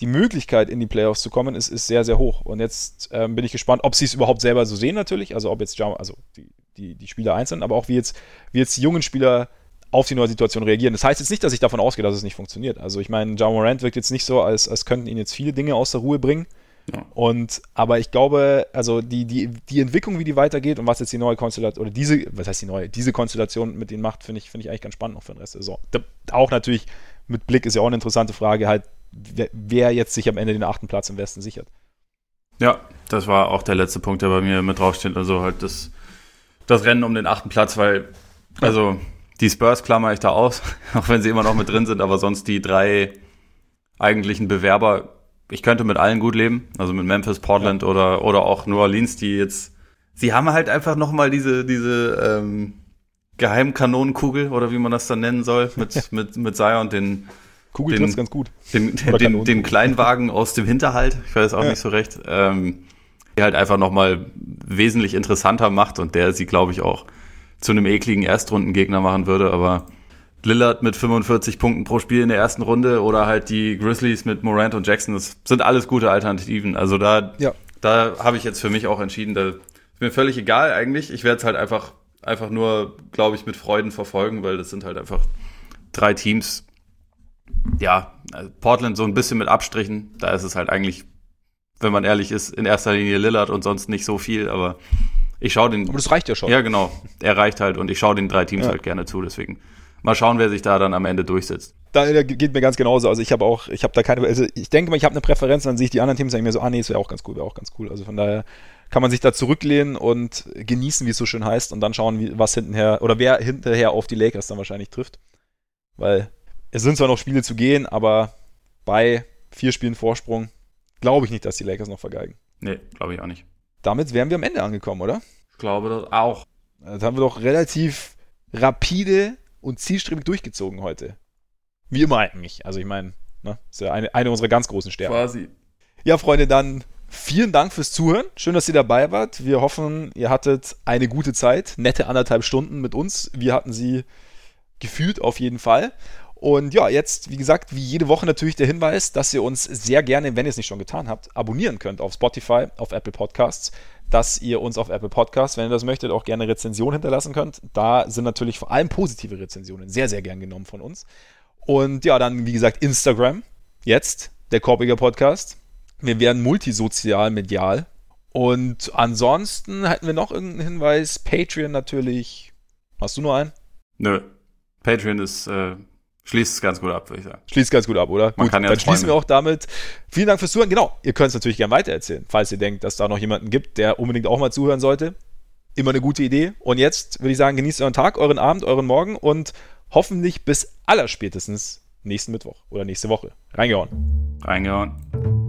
die Möglichkeit, in die Playoffs zu kommen, ist, ist sehr, sehr hoch. Und jetzt ähm, bin ich gespannt, ob sie es überhaupt selber so sehen, natürlich. Also, ob jetzt, also die, die, die Spieler einzeln, aber auch wie jetzt, wie jetzt die jungen Spieler auf die neue Situation reagieren. Das heißt jetzt nicht, dass ich davon ausgehe, dass es nicht funktioniert. Also, ich meine, John Morant wirkt jetzt nicht so, als, als könnten ihn jetzt viele Dinge aus der Ruhe bringen. Ja. Und, aber ich glaube, also die, die, die Entwicklung, wie die weitergeht und was jetzt die neue Konstellation, oder diese, was heißt die neue, diese Konstellation mit denen macht, finde ich, finde ich eigentlich ganz spannend noch für den Rest der Saison. Auch natürlich mit Blick ist ja auch eine interessante Frage, halt, wer, wer jetzt sich am Ende den achten Platz im Westen sichert. Ja, das war auch der letzte Punkt, der bei mir mit draufsteht. Also halt das, das Rennen um den achten Platz, weil, also die Spurs klammer ich da aus, auch wenn sie immer noch mit drin sind, aber sonst die drei eigentlichen Bewerber, ich könnte mit allen gut leben, also mit Memphis, Portland ja. oder, oder auch New Orleans, die jetzt, sie haben halt einfach nochmal diese, diese ähm, Geheimkanonenkugel oder wie man das dann nennen soll, mit, mit, mit Zion, den Kugel den, ganz gut. Den, den, den, den, Kleinwagen aus dem Hinterhalt, ich weiß auch ja. nicht so recht, ähm, der halt einfach nochmal wesentlich interessanter macht und der sie, glaube ich, auch zu einem ekligen Erstrundengegner machen würde, aber Lillard mit 45 Punkten pro Spiel in der ersten Runde oder halt die Grizzlies mit Morant und Jackson, das sind alles gute Alternativen. Also da, ja. da habe ich jetzt für mich auch entschieden, da ist mir völlig egal eigentlich. Ich werde es halt einfach, einfach nur, glaube ich, mit Freuden verfolgen, weil das sind halt einfach drei Teams, ja, also Portland so ein bisschen mit Abstrichen. Da ist es halt eigentlich, wenn man ehrlich ist, in erster Linie Lillard und sonst nicht so viel, aber ich schaue den. Aber das reicht ja schon. Ja, genau. Er reicht halt und ich schaue den drei Teams ja. halt gerne zu, deswegen. Mal schauen, wer sich da dann am Ende durchsetzt. Da geht mir ganz genauso. Also ich habe auch, ich habe da keine, also ich denke mal, ich habe eine Präferenz, dann sehe ich die anderen Teams denke mir so, ah nee, das wäre auch ganz cool, wäre auch ganz cool. Also von daher kann man sich da zurücklehnen und genießen, wie es so schön heißt, und dann schauen, wie, was hintenher, oder wer hinterher auf die Lakers dann wahrscheinlich trifft. Weil es sind zwar noch Spiele zu gehen, aber bei vier Spielen Vorsprung glaube ich nicht, dass die Lakers noch vergeigen. Nee, glaube ich auch nicht. Damit wären wir am Ende angekommen, oder? Ich glaube das auch. Das haben wir doch relativ rapide und zielstrebig durchgezogen heute. Wie immer eigentlich. Also ich meine, ne, ist ja eine, eine unserer ganz großen Stärken. Quasi. Ja, Freunde, dann vielen Dank fürs Zuhören. Schön, dass ihr dabei wart. Wir hoffen, ihr hattet eine gute Zeit. Nette anderthalb Stunden mit uns. Wir hatten sie gefühlt auf jeden Fall. Und ja, jetzt, wie gesagt, wie jede Woche natürlich der Hinweis, dass ihr uns sehr gerne, wenn ihr es nicht schon getan habt, abonnieren könnt auf Spotify, auf Apple Podcasts, dass ihr uns auf Apple Podcasts, wenn ihr das möchtet, auch gerne Rezension hinterlassen könnt. Da sind natürlich vor allem positive Rezensionen sehr, sehr gern genommen von uns. Und ja, dann, wie gesagt, Instagram, jetzt, der Korbiger Podcast. Wir werden multisozial medial. Und ansonsten hätten wir noch irgendeinen Hinweis. Patreon natürlich. Hast du nur einen? Nö. Patreon ist äh, Schließt es ganz gut ab, würde ich sagen. Schließt ganz gut ab, oder? Man gut, kann ja dann schließen wir auch damit. Vielen Dank fürs Zuhören. Genau, ihr könnt es natürlich gerne weitererzählen, falls ihr denkt, dass da noch jemanden gibt, der unbedingt auch mal zuhören sollte. Immer eine gute Idee. Und jetzt würde ich sagen, genießt euren Tag, euren Abend, euren Morgen und hoffentlich bis allerspätestens nächsten Mittwoch oder nächste Woche. Reingehauen. Reingehauen.